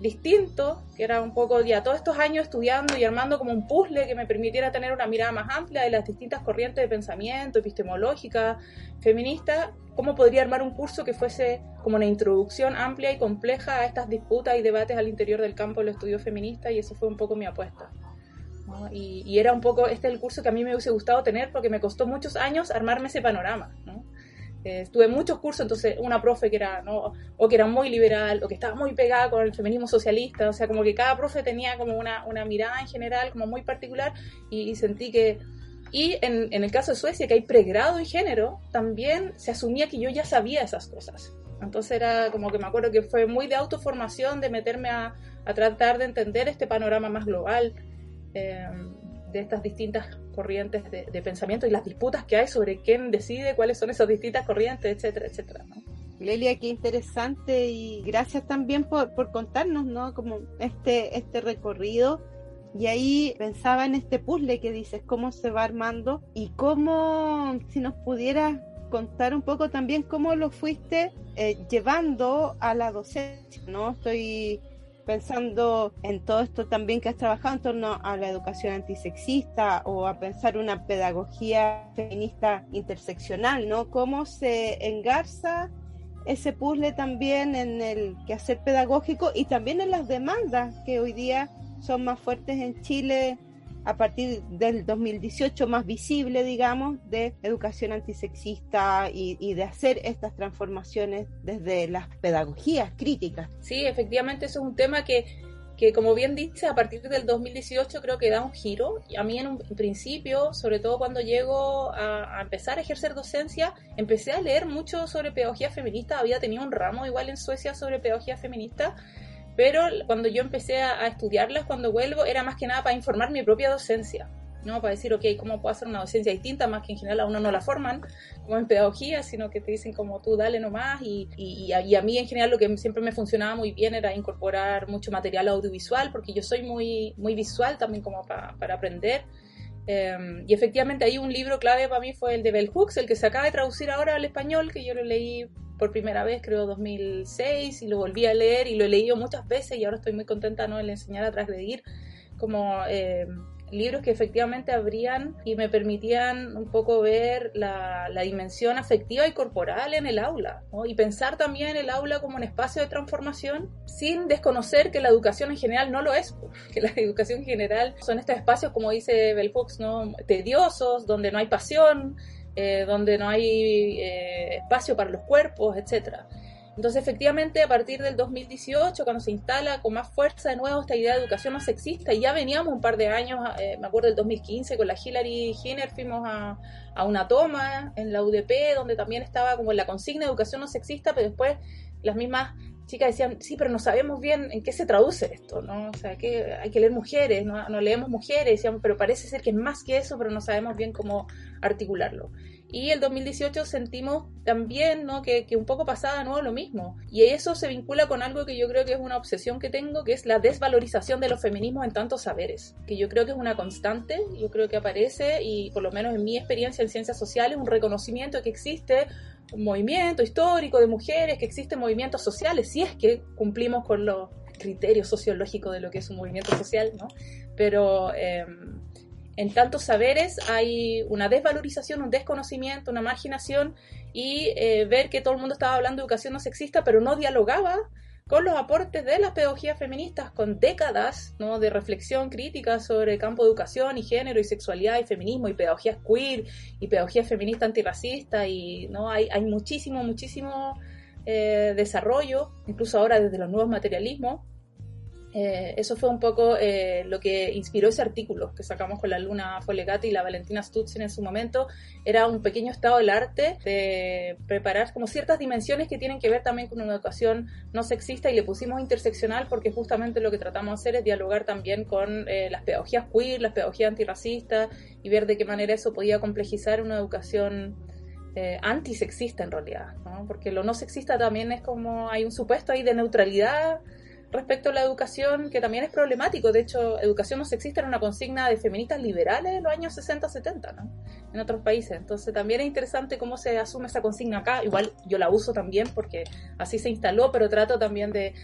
distinto, que era un poco ya todos estos años estudiando y armando como un puzzle que me permitiera tener una mirada más amplia de las distintas corrientes de pensamiento, epistemológica, feminista, cómo podría armar un curso que fuese como una introducción amplia y compleja a estas disputas y debates al interior del campo del estudio feminista y eso fue un poco mi apuesta. Y, era un poco, este es el curso que a mí me hubiese gustado tener porque me costó muchos años armarme ese panorama. ¿no? Eh, estuve en muchos cursos, entonces una profe que era, ¿no? o que era muy liberal, o que estaba muy pegada con el feminismo socialista, o sea, como que cada profe tenía como una, una mirada en general como muy particular y, sentí que... Y en, en, el caso de Suecia, que hay pregrado en género, también se asumía que yo ya sabía esas cosas. Entonces era como que me acuerdo que fue muy de autoformación, de meterme a, a tratar de entender este panorama más global. Eh, de estas distintas corrientes de, pensamiento y las disputas que hay sobre quién decide cuáles son esas distintas corrientes, etcétera, etcétera. ¿no? Lelia, qué interesante y gracias también por, por contarnos, ¿no? Como este, este recorrido. Y ahí pensaba en este puzzle que dices, cómo se va armando y cómo, si nos pudieras contar un poco también cómo lo fuiste eh, llevando a la docencia, ¿no? Estoy pensando en todo esto también que has trabajado en torno a la educación antisexista o a pensar una pedagogía feminista interseccional, ¿no? ¿Cómo se engarza ese puzzle también en el quehacer pedagógico y también en las demandas que hoy día son más fuertes en Chile a partir del 2018 más visible, digamos, de educación antisexista y, de hacer estas transformaciones desde las pedagogías críticas. Sí, efectivamente, eso es un tema que, que como bien dice, a partir del 2018 creo que da un giro. Y a mí en un principio, sobre todo cuando llego a, a, empezar a ejercer docencia, empecé a leer mucho sobre pedagogía feminista. Había tenido un ramo igual en Suecia sobre pedagogía feminista pero cuando yo empecé a, estudiarlas, cuando vuelvo, era más que nada para informar mi propia docencia. ¿no? Para decir, ok, ¿cómo puedo hacer una docencia distinta? Más que en general a uno no la forman, como en pedagogía, sino que te dicen como tú dale nomás. Y, y, y, a, mí en general lo que siempre me funcionaba muy bien era incorporar mucho material audiovisual, porque yo soy muy, muy visual también como para, para aprender. Em, y efectivamente ahí un libro clave para mí fue el de Bell Hooks, el que se acaba de traducir ahora al español, que yo lo leí por primera vez, creo 2006, y lo volví a leer y lo he leído muchas veces y ahora estoy muy contenta ¿no? en enseñar a transgredir como eh, libros que efectivamente abrían y me permitían un poco ver la, dimensión afectiva y corporal en el aula y pensar también el aula como un espacio de transformación sin desconocer que la educación en general no lo es, (laughs) que la educación en general son estos espacios, como dice Bell Fox, ¿no? tediosos, donde no hay pasión, eh, donde no hay eh, espacio para los cuerpos, etcétera. Entonces, efectivamente, a partir del 2018, cuando se instala con más fuerza de nuevo esta idea de educación no sexista, y ya veníamos un par de años, eh, me acuerdo del 2015, con la Hillary Hinner fuimos a, a, una toma en la UDP, donde también estaba como la consigna de educación no sexista, pero después las mismas chicas decían, sí, pero no sabemos bien en qué se traduce esto, ¿no? O sea, que hay que leer mujeres, no, no leemos mujeres, decían, pero parece ser que es más que eso, pero no sabemos bien cómo articularlo. Y el 2018 sentimos también ¿no? que, que, un poco pasaba de nuevo lo mismo. Y eso se vincula con algo que yo creo que es una obsesión que tengo, que es la desvalorización de los feminismos en tantos saberes, que yo creo que es una constante, yo creo que aparece, y por lo menos en mi experiencia en ciencias sociales, un reconocimiento que existe un movimiento histórico de mujeres, que existen movimientos sociales, si es que cumplimos con los criterios sociológicos de lo que es un movimiento social, ¿no? Pero eh, en tantos saberes hay una desvalorización, un desconocimiento, una marginación y eh, ver que todo el mundo estaba hablando de educación no sexista, pero no dialogaba con los aportes de las pedagogías feministas, con décadas ¿no? de reflexión crítica sobre el campo de educación y género y sexualidad y feminismo y pedagogías queer y pedagogía feminista antirracista y no hay, hay muchísimo, muchísimo eh, desarrollo, incluso ahora desde los nuevos materialismos. Eh, eso fue un poco eh, lo que inspiró ese artículo que sacamos con la Luna Folegati y la Valentina Stutzin en su momento. Era un pequeño estado del arte de preparar como ciertas dimensiones que tienen que ver también con una educación no sexista y le pusimos interseccional porque justamente lo que tratamos de hacer es dialogar también con eh, las pedagogías queer, las pedagogías antirracistas y ver de qué manera eso podía complejizar una educación antisexista en realidad, porque lo no sexista también es como hay un supuesto ahí de neutralidad respecto a la educación, que también es problemático. De hecho, educación no sexista era una consigna de feministas liberales en los años 60-70, ¿no? En otros países. Entonces, también es interesante cómo se asume esa consigna acá. Igual yo la uso también porque así se instaló, pero trato también de,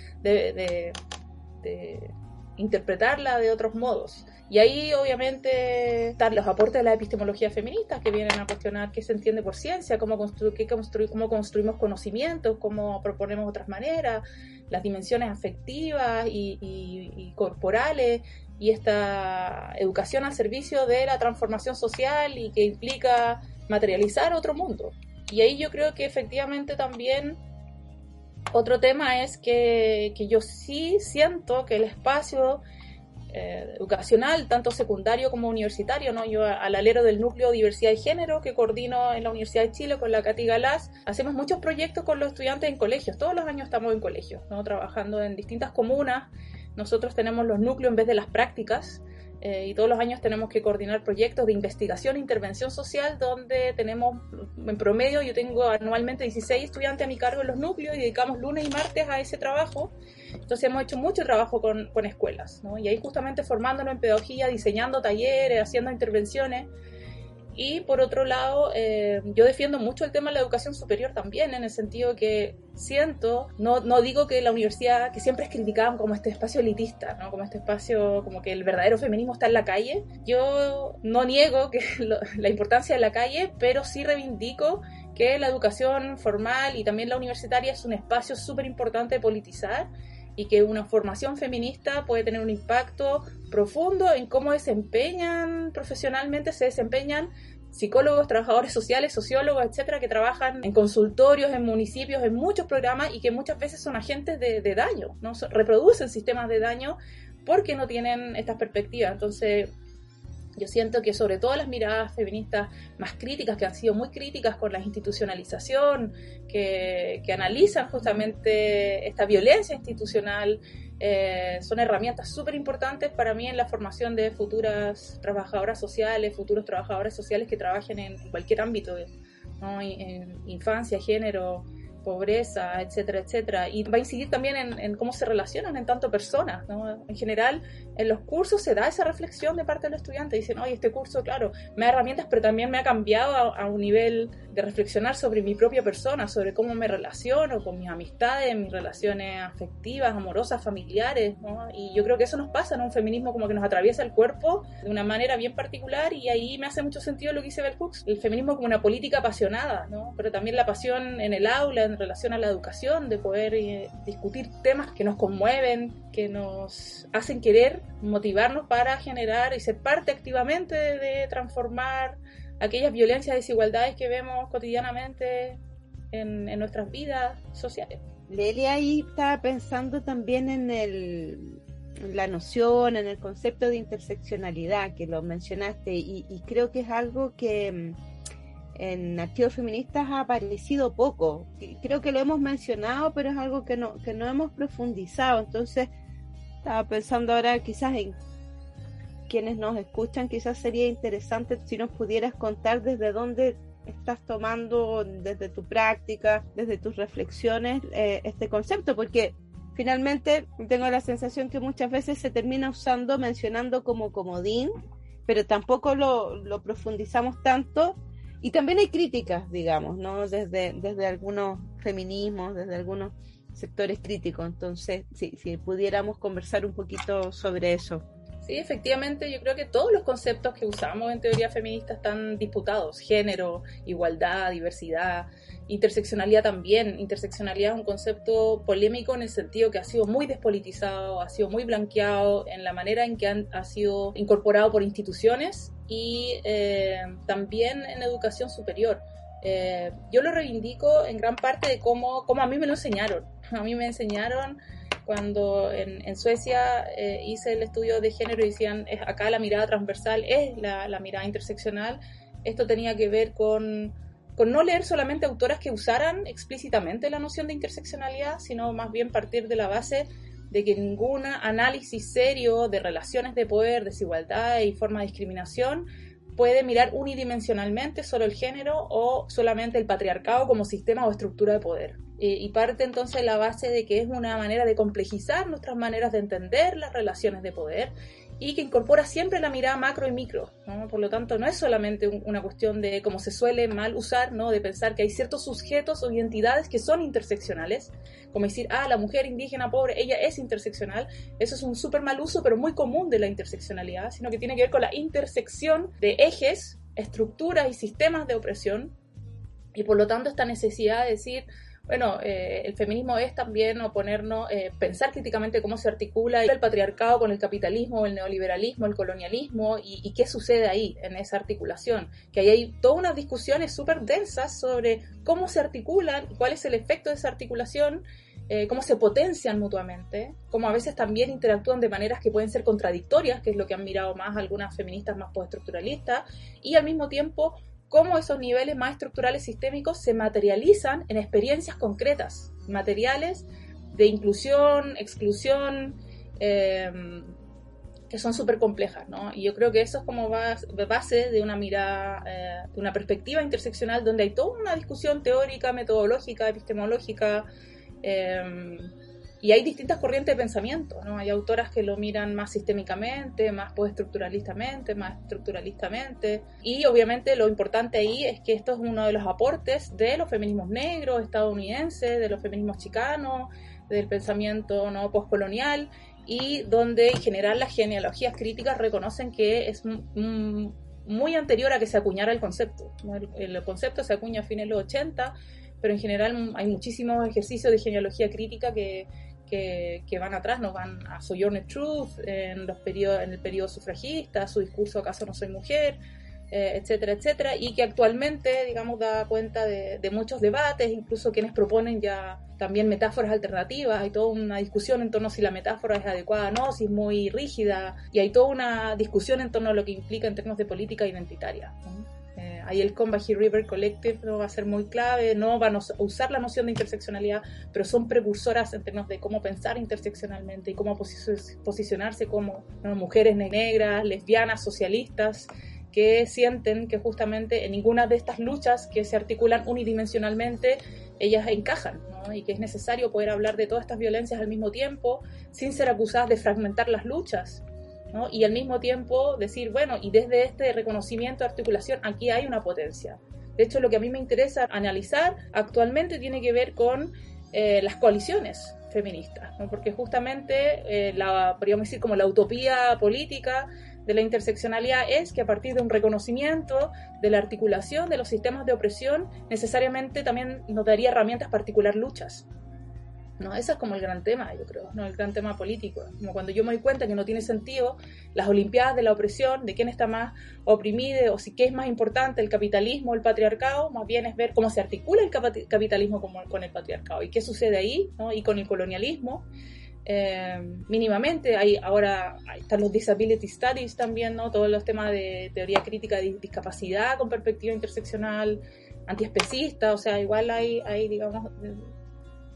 interpretarla de otros modos. Y ahí obviamente están los aportes de la epistemología feminista que vienen a cuestionar qué se entiende por ciencia, cómo, construir, cómo construimos conocimientos, cómo proponemos otras maneras, las dimensiones afectivas y, corporales y esta educación al servicio de la transformación social y que implica materializar otro mundo. Y ahí yo creo que efectivamente también otro tema es que, que yo sí siento que el espacio eh, educacional, tanto secundario como universitario, ¿no? Yo al alero del núcleo diversidad y género que coordino en la Universidad de Chile con la Cati Galás, hacemos muchos proyectos con los estudiantes en colegios, todos los años estamos en colegios, ¿no? Trabajando en distintas comunas, nosotros tenemos los núcleos en vez de las prácticas, eh, y todos los años tenemos que coordinar proyectos de investigación e intervención social donde tenemos en promedio, yo tengo anualmente 16 estudiantes a mi cargo en los núcleos y dedicamos lunes y martes a ese trabajo. Entonces hemos hecho mucho trabajo con, con escuelas ¿no? y ahí justamente formándonos en pedagogía, diseñando talleres, haciendo intervenciones y por otro lado, eh, yo defiendo mucho el tema de la educación superior también, en el sentido que siento, no, no digo que la universidad, que siempre es criticada como este espacio elitista, ¿no? como este espacio, como que el verdadero feminismo está en la calle. Yo no niego que (laughs) la importancia de la calle, pero sí reivindico que la educación formal y también la universitaria es un espacio súper importante de politizar y que una formación feminista puede tener un impacto profundo en cómo desempeñan profesionalmente, se desempeñan psicólogos, trabajadores sociales, sociólogos, etcétera, que trabajan en consultorios, en municipios, en muchos programas y que muchas veces son agentes de, daño, ¿no? reproducen sistemas de daño porque no tienen estas perspectivas. Entonces, yo siento que sobre todo las miradas feministas más críticas, que han sido muy críticas con la institucionalización, que, analizan justamente esta violencia institucional, eh, son herramientas súper importantes para mí en la formación de futuras trabajadoras sociales, futuros trabajadores sociales que trabajen en cualquier ámbito, en infancia, género, pobreza, etcétera, etcétera. Y va a incidir también en, cómo se relacionan en tanto personas. ¿no? En general, en los cursos se da esa reflexión de parte del estudiante. Dicen, oye, este curso, claro, me da herramientas, pero también me ha cambiado a, un nivel de reflexionar sobre mi propia persona, sobre cómo me relaciono con mis amistades, mis relaciones afectivas, amorosas, familiares. ¿no? Y yo creo que eso nos pasa, ¿no? Un feminismo como que nos atraviesa el cuerpo de una manera bien particular y ahí me hace mucho sentido lo que dice Bell Hooks, el feminismo como una política apasionada, ¿no? Pero también la pasión en el aula, relación a la educación, de poder eh, discutir temas que nos conmueven, que nos hacen querer motivarnos para generar y ser parte activamente de, transformar aquellas violencias desigualdades que vemos cotidianamente en, en nuestras vidas sociales. Lelia ahí estaba pensando también en el la noción, en el concepto de interseccionalidad que lo mencionaste y, y creo que es algo que en activos feministas ha aparecido poco. Creo que lo hemos mencionado, pero es algo que no, que no hemos profundizado. Entonces, estaba pensando ahora quizás en quienes nos escuchan, quizás sería interesante si nos pudieras contar desde dónde estás tomando, desde tu práctica, desde tus reflexiones, eh, este concepto, porque finalmente tengo la sensación que muchas veces se termina usando, mencionando como comodín, pero tampoco lo, lo profundizamos tanto y también hay críticas, digamos, ¿no? Desde, desde algunos feminismos, desde algunos sectores críticos. Entonces, si, si pudiéramos conversar un poquito sobre eso. Sí, efectivamente, yo creo que todos los conceptos que usamos en teoría feminista están disputados. Género, igualdad, diversidad, interseccionalidad también. Interseccionalidad es un concepto polémico en el sentido que ha sido muy despolitizado, ha sido muy blanqueado en la manera en que han, ha sido incorporado por instituciones y eh, también en educación superior. Eh, yo lo reivindico en gran parte de cómo, cómo a mí me lo enseñaron. A mí me enseñaron cuando en, Suecia eh, hice el estudio de género y decían, acá la mirada transversal es la, la mirada interseccional, esto tenía que ver con, con, no leer solamente autoras que usaran explícitamente la noción de interseccionalidad, sino más bien partir de la base de que ningún análisis serio de relaciones de poder, desigualdad y forma de discriminación puede mirar unidimensionalmente solo el género o solamente el patriarcado como sistema o estructura de poder. y parte entonces la base de que es una manera de complejizar nuestras maneras de entender las relaciones de poder y que incorpora siempre la mirada macro y micro. Por lo tanto, no es solamente una cuestión de, como se suele mal usar, ¿no? de pensar que hay ciertos sujetos o identidades que son interseccionales, como decir, ah, la mujer indígena pobre, ella es interseccional. Eso es un súper mal uso, pero muy común de la interseccionalidad, sino que tiene que ver con la intersección de ejes, estructuras y sistemas de opresión. Y por lo tanto, esta necesidad de decir, bueno, eh, el feminismo es también oponernos, eh, pensar críticamente cómo se articula el patriarcado con el capitalismo, el neoliberalismo, el colonialismo y, qué sucede ahí en esa articulación. Que ahí hay todas unas discusiones súper densas sobre cómo se articulan, cuál es el efecto de esa articulación, eh, cómo se potencian mutuamente, cómo a veces también interactúan de maneras que pueden ser contradictorias, que es lo que han mirado más algunas feministas más postestructuralistas, y al mismo tiempo cómo esos niveles más estructurales sistémicos se materializan en experiencias concretas, materiales de inclusión, exclusión, em, que son súper complejas, ¿no? Y yo creo que eso es como base de una mirada, eh, de una perspectiva interseccional donde hay toda una discusión teórica, metodológica, epistemológica, eh, y hay distintas corrientes de pensamiento, ¿no? Hay autoras que lo miran más sistémicamente, más postestructuralistamente, más estructuralistamente. Y obviamente lo importante ahí es que esto es uno de los aportes de los feminismos negros, estadounidenses, de los feminismos chicanos, del pensamiento no postcolonial, y donde en general las genealogías críticas reconocen que es muy anterior a que se acuñara el concepto. El, concepto se acuña a fines de los 80 pero en general hay muchísimos ejercicios de genealogía crítica que, que, van atrás, nos van a Sojourner Truth en, los periodos, en el periodo sufragista, su discurso ¿Acaso no soy mujer? Eh, etcétera, etcétera, y que actualmente, digamos, da cuenta de, muchos debates, incluso quienes proponen ya también metáforas alternativas, hay toda una discusión en torno a si la metáfora es adecuada o no, si es muy rígida, y hay toda una discusión en torno a lo que implica en términos de política identitaria ahí el Combahee River Collective ¿no? va a ser muy clave, no van a usar la noción de interseccionalidad, pero son precursoras en términos de cómo pensar interseccionalmente y cómo posicionarse como mujeres negras, lesbianas, socialistas, que sienten que justamente en ninguna de estas luchas que se articulan unidimensionalmente, ellas encajan, ¿no? y que es necesario poder hablar de todas estas violencias al mismo tiempo, sin ser acusadas de fragmentar las luchas, y al mismo tiempo decir, bueno, y desde este reconocimiento, articulación, aquí hay una potencia. De hecho, lo que a mí me interesa analizar actualmente tiene que ver con eh, las coaliciones feministas, porque justamente eh, la, podríamos decir como la utopía política de la interseccionalidad es que a partir de un reconocimiento de la articulación de los sistemas de opresión, necesariamente también nos daría herramientas para articular luchas. ¿No? Ese es como el gran tema, yo creo, ¿no? el gran tema político. Como cuando yo me doy cuenta que no tiene sentido las Olimpiadas de la opresión, de quién está más oprimido o si qué es más importante, el capitalismo o el patriarcado, más bien es ver cómo se articula el capitalismo con el patriarcado y qué sucede ahí ¿no? y con el colonialismo. Eh, mínimamente, hay ahora están los disability studies también, ¿no? todos los temas de teoría crítica de discapacidad con perspectiva interseccional, antiespecista, o sea, igual hay, hay digamos,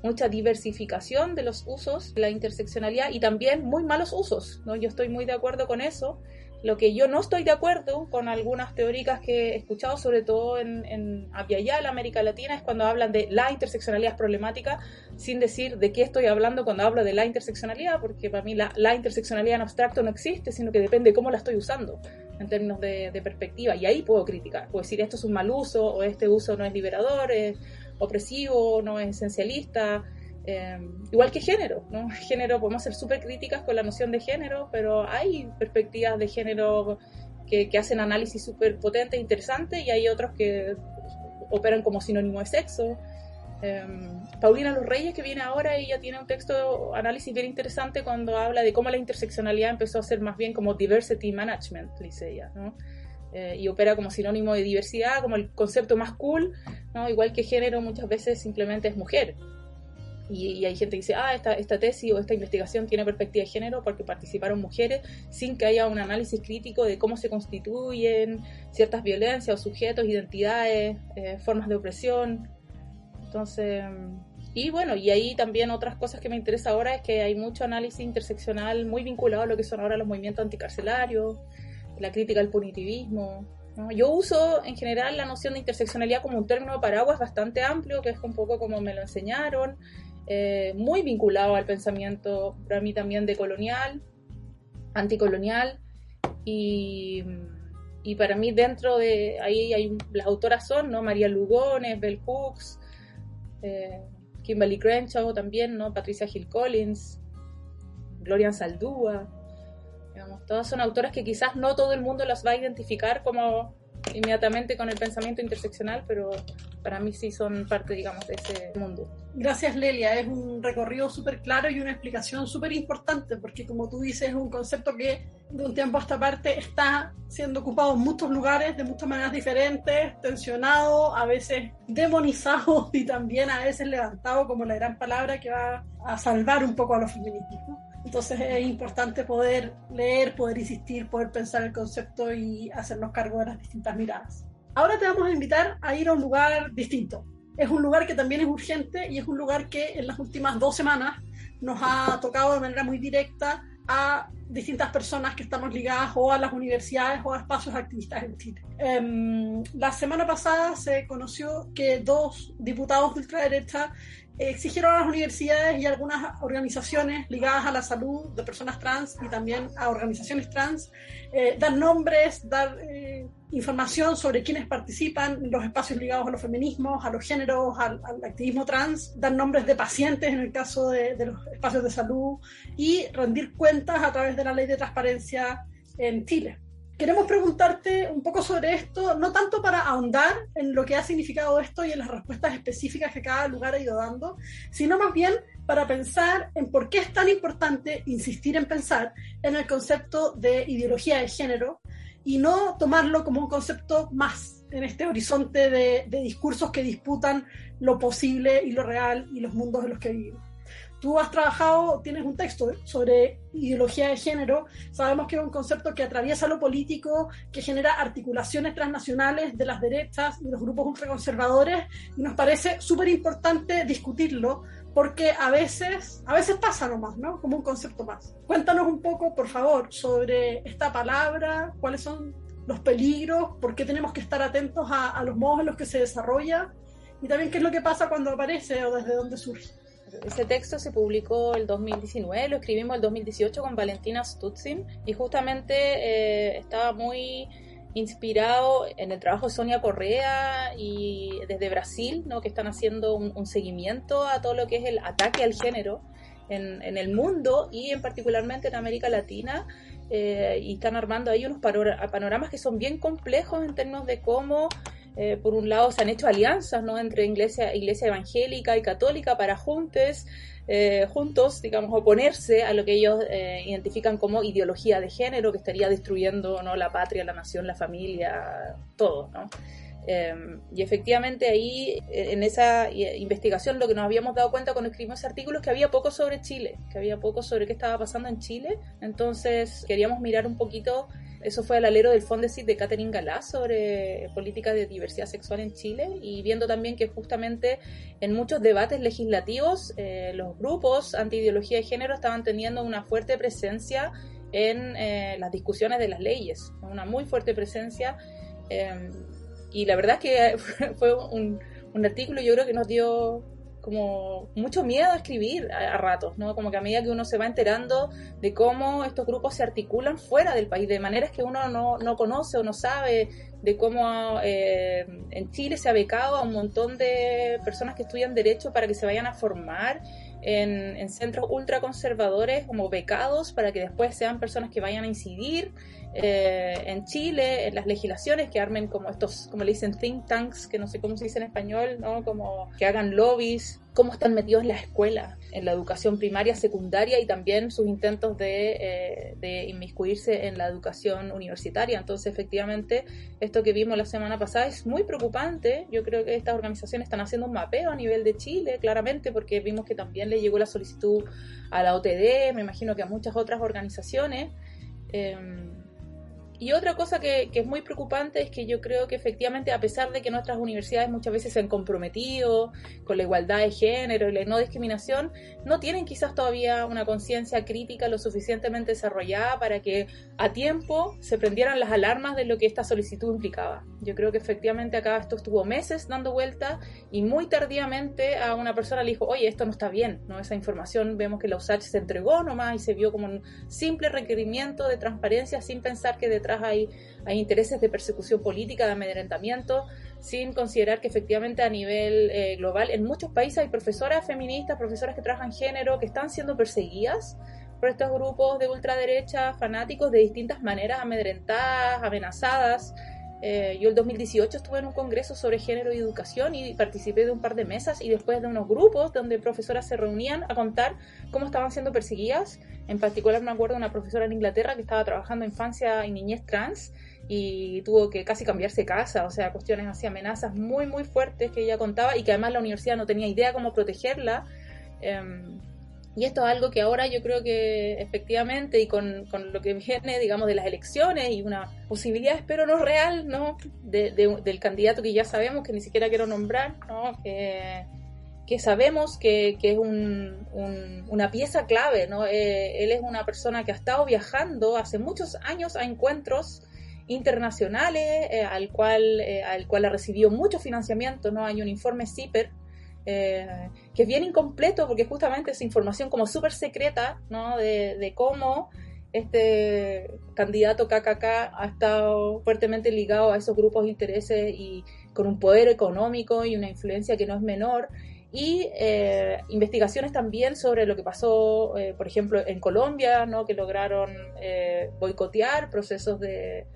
mucha diversificación de los usos, la interseccionalidad y también muy malos usos. ¿no? Yo estoy muy de acuerdo con eso. Lo que yo no estoy de acuerdo con algunas teóricas que he escuchado, sobre todo en, en la América Latina, es cuando hablan de la interseccionalidad problemática, sin decir de qué estoy hablando cuando hablo de la interseccionalidad, porque para mí la, la interseccionalidad en abstracto no existe, sino que depende de cómo la estoy usando en términos de, perspectiva. Y ahí puedo criticar, puedo decir esto es un mal uso o este uso no es liberador, opresivo, no es esencialista, eh, igual que género, ¿no? (laughs) Género, podemos ser súper críticas con la noción de género, pero hay perspectivas de género que, hacen análisis súper potentes e interesantes y hay otros que operan como sinónimo de sexo. Eh, Paulina Los Reyes, que viene ahora, ella tiene un texto, análisis bien interesante cuando habla de cómo la interseccionalidad empezó a ser más bien como diversity management, dice ella, ¿no? Eh, y opera como sinónimo de diversidad, como el concepto más cool, ¿no? igual que género muchas veces simplemente es mujer. y, hay gente que dice, ah, esta, esta tesis o esta investigación tiene perspectiva de género porque participaron mujeres sin que haya un análisis crítico de cómo se constituyen ciertas violencias o sujetos, identidades, eh, formas de opresión. Entonces, y bueno, y ahí también otras cosas que me interesa ahora es que hay mucho análisis interseccional muy vinculado a lo que son ahora los movimientos anticarcelarios, la crítica al punitivismo. Yo uso en general la noción de interseccionalidad como un término de paraguas bastante amplio, que es un poco como me lo enseñaron, eh, muy vinculado al pensamiento, para mí también decolonial, anticolonial, y, y para mí dentro de ahí hay las autoras son, ¿no? María Lugones, Bell Hooks, eh, Kimberly Crenshaw también, ¿no? Patricia Hill Collins, Gloria Saldúa, todas son autoras que quizás no todo el mundo las va a identificar como inmediatamente con el pensamiento interseccional, pero para mí sí son parte, digamos, de ese mundo. Gracias, Lelia. Es un recorrido súper claro y una explicación súper importante, porque como tú dices, es un concepto que de un tiempo a esta parte está siendo ocupado en muchos lugares, de muchas maneras diferentes, tensionado, a veces demonizado (laughs) y también a veces levantado como la gran palabra que va a salvar un poco a los feminismos. Entonces es importante poder leer, poder insistir, poder pensar el concepto y hacernos cargo de las distintas miradas. Ahora te vamos a invitar a ir a un lugar distinto. Es un lugar que también es urgente y es un lugar que en las últimas dos semanas nos ha tocado de manera muy directa a distintas personas que estamos ligadas o a las universidades o a espacios activistas en Chile. Em, la semana pasada se conoció que dos diputados de ultraderecha exigieron a las universidades y a algunas organizaciones ligadas a la salud de personas trans y también a organizaciones trans eh, dar nombres, dar eh, información sobre quienes participan en los espacios ligados a los feminismos, a los géneros, al, activismo trans, dar nombres de pacientes en el caso de, de los espacios de salud y rendir cuentas a través de la ley de transparencia en Chile. Queremos preguntarte un poco sobre esto, no tanto para ahondar en lo que ha significado esto y en las respuestas específicas que cada lugar ha ido dando, sino más bien para pensar en por qué es tan importante insistir en pensar en el concepto de ideología de género y no tomarlo como un concepto más en este horizonte de, discursos que disputan lo posible y lo real y los mundos en los que vivimos. Tú has trabajado, tienes un texto sobre ideología de género, sabemos que es un concepto que atraviesa lo político, que genera articulaciones transnacionales de las derechas y los grupos ultraconservadores, y nos parece súper importante discutirlo, porque a veces, a veces pasa nomás, ¿no? Como un concepto más. Cuéntanos un poco, por favor, sobre esta palabra, cuáles son los peligros, por qué tenemos que estar atentos a, a los modos en los que se desarrolla, y también qué es lo que pasa cuando aparece o desde dónde surge. Ese texto se publicó el 2019, lo escribimos el 2018 con Valentina Stutzin y justamente eh, estaba muy inspirado en el trabajo de Sonia Correa y desde Brasil, ¿no? que están haciendo un, seguimiento a todo lo que es el ataque al género en, el mundo y en particularmente en América Latina. Eh, y están armando ahí unos panoramas que son bien complejos en términos de cómo eh, por un lado se han hecho alianzas ¿no? entre iglesia, iglesia evangélica y católica para juntos, eh, juntos, digamos, oponerse a lo que ellos eh, identifican como ideología de género que estaría destruyendo ¿no? la patria, la nación, la familia, todo. ¿no? Y efectivamente ahí, en esa investigación, lo que nos habíamos dado cuenta cuando escribimos ese artículo es que había poco sobre Chile, que había poco sobre qué estaba pasando en Chile. Entonces queríamos mirar un poquito eso fue el alero del Fondesit de Catherine Galá sobre política de diversidad sexual en Chile y viendo también que justamente en muchos debates legislativos eh, los grupos anti-ideología de género estaban teniendo una fuerte presencia en eh, las discusiones de las leyes, una muy fuerte presencia. Em, y la verdad es que (laughs) fue un, un artículo yo creo que nos dio como mucho miedo a escribir a, ratos, ¿no? Como que a medida que uno se va enterando de cómo estos grupos se articulan fuera del país, de maneras que uno no, no conoce o no sabe, de cómo eh, en Chile se ha becado a un montón de personas que estudian Derecho para que se vayan a formar en, en centros ultraconservadores como becados para que después sean personas que vayan a incidir eh, en Chile, en las legislaciones, que armen como estos, como le dicen, think tanks, que no sé cómo se dice en español, ¿no? Como que hagan lobbies cómo están metidos en la escuela, en la educación primaria, secundaria y también sus intentos de, eh, de, inmiscuirse en la educación universitaria. Entonces, efectivamente, esto que vimos la semana pasada es muy preocupante. Yo creo que estas organizaciones están haciendo un mapeo a nivel de Chile, claramente, porque vimos que también le llegó la solicitud a la OTD, me imagino que a muchas otras organizaciones. Eh, y otra cosa que, es muy preocupante es que yo creo que efectivamente, a pesar de que nuestras universidades muchas veces se han comprometido con la igualdad de género y la no discriminación, no tienen quizás todavía una conciencia crítica lo suficientemente desarrollada para que a tiempo se prendieran las alarmas de lo que esta solicitud implicaba. Yo creo que efectivamente acá esto estuvo meses dando vuelta y muy tardíamente a una persona le dijo, oye, esto no está bien, ¿no? Esa información vemos que la USACH se entregó nomás y se vio como un simple requerimiento de transparencia sin pensar que detrás hay, hay intereses de persecución política, de amedrentamiento, sin considerar que efectivamente a nivel eh, global en muchos países hay profesoras feministas, profesoras que trabajan género, que están siendo perseguidas por estos grupos de ultraderecha fanáticos de distintas maneras, amedrentadas, amenazadas. Eh, yo el 2018 estuve en un congreso sobre género y educación y participé de un par de mesas y después de unos grupos donde profesoras se reunían a contar cómo estaban siendo perseguidas. En particular me acuerdo de una profesora en Inglaterra que estaba trabajando infancia y niñez trans y tuvo que casi cambiarse casa, o sea, cuestiones así, amenazas muy, muy fuertes que ella contaba y que además la universidad no tenía idea cómo protegerla. Em, y esto es algo que ahora yo creo que efectivamente y con, con, lo que viene, digamos, de las elecciones y una posibilidad, espero no real, ¿no? De, del candidato que ya sabemos, que ni siquiera quiero nombrar, ¿no? Que, que sabemos que, que es un, una pieza clave, ¿no? Eh, él es una persona que ha estado viajando hace muchos años a encuentros internacionales, eh, al, cual, eh, al cual ha recibido mucho financiamiento, ¿no? Hay un informe CIPER que es bien incompleto porque justamente es información como súper secreta, ¿no? De, cómo este candidato KKK ha estado fuertemente ligado a esos grupos de intereses y con un poder económico y una influencia que no es menor. Y eh, investigaciones también sobre lo que pasó, eh, por ejemplo, en Colombia, ¿no? que lograron boicotear procesos de,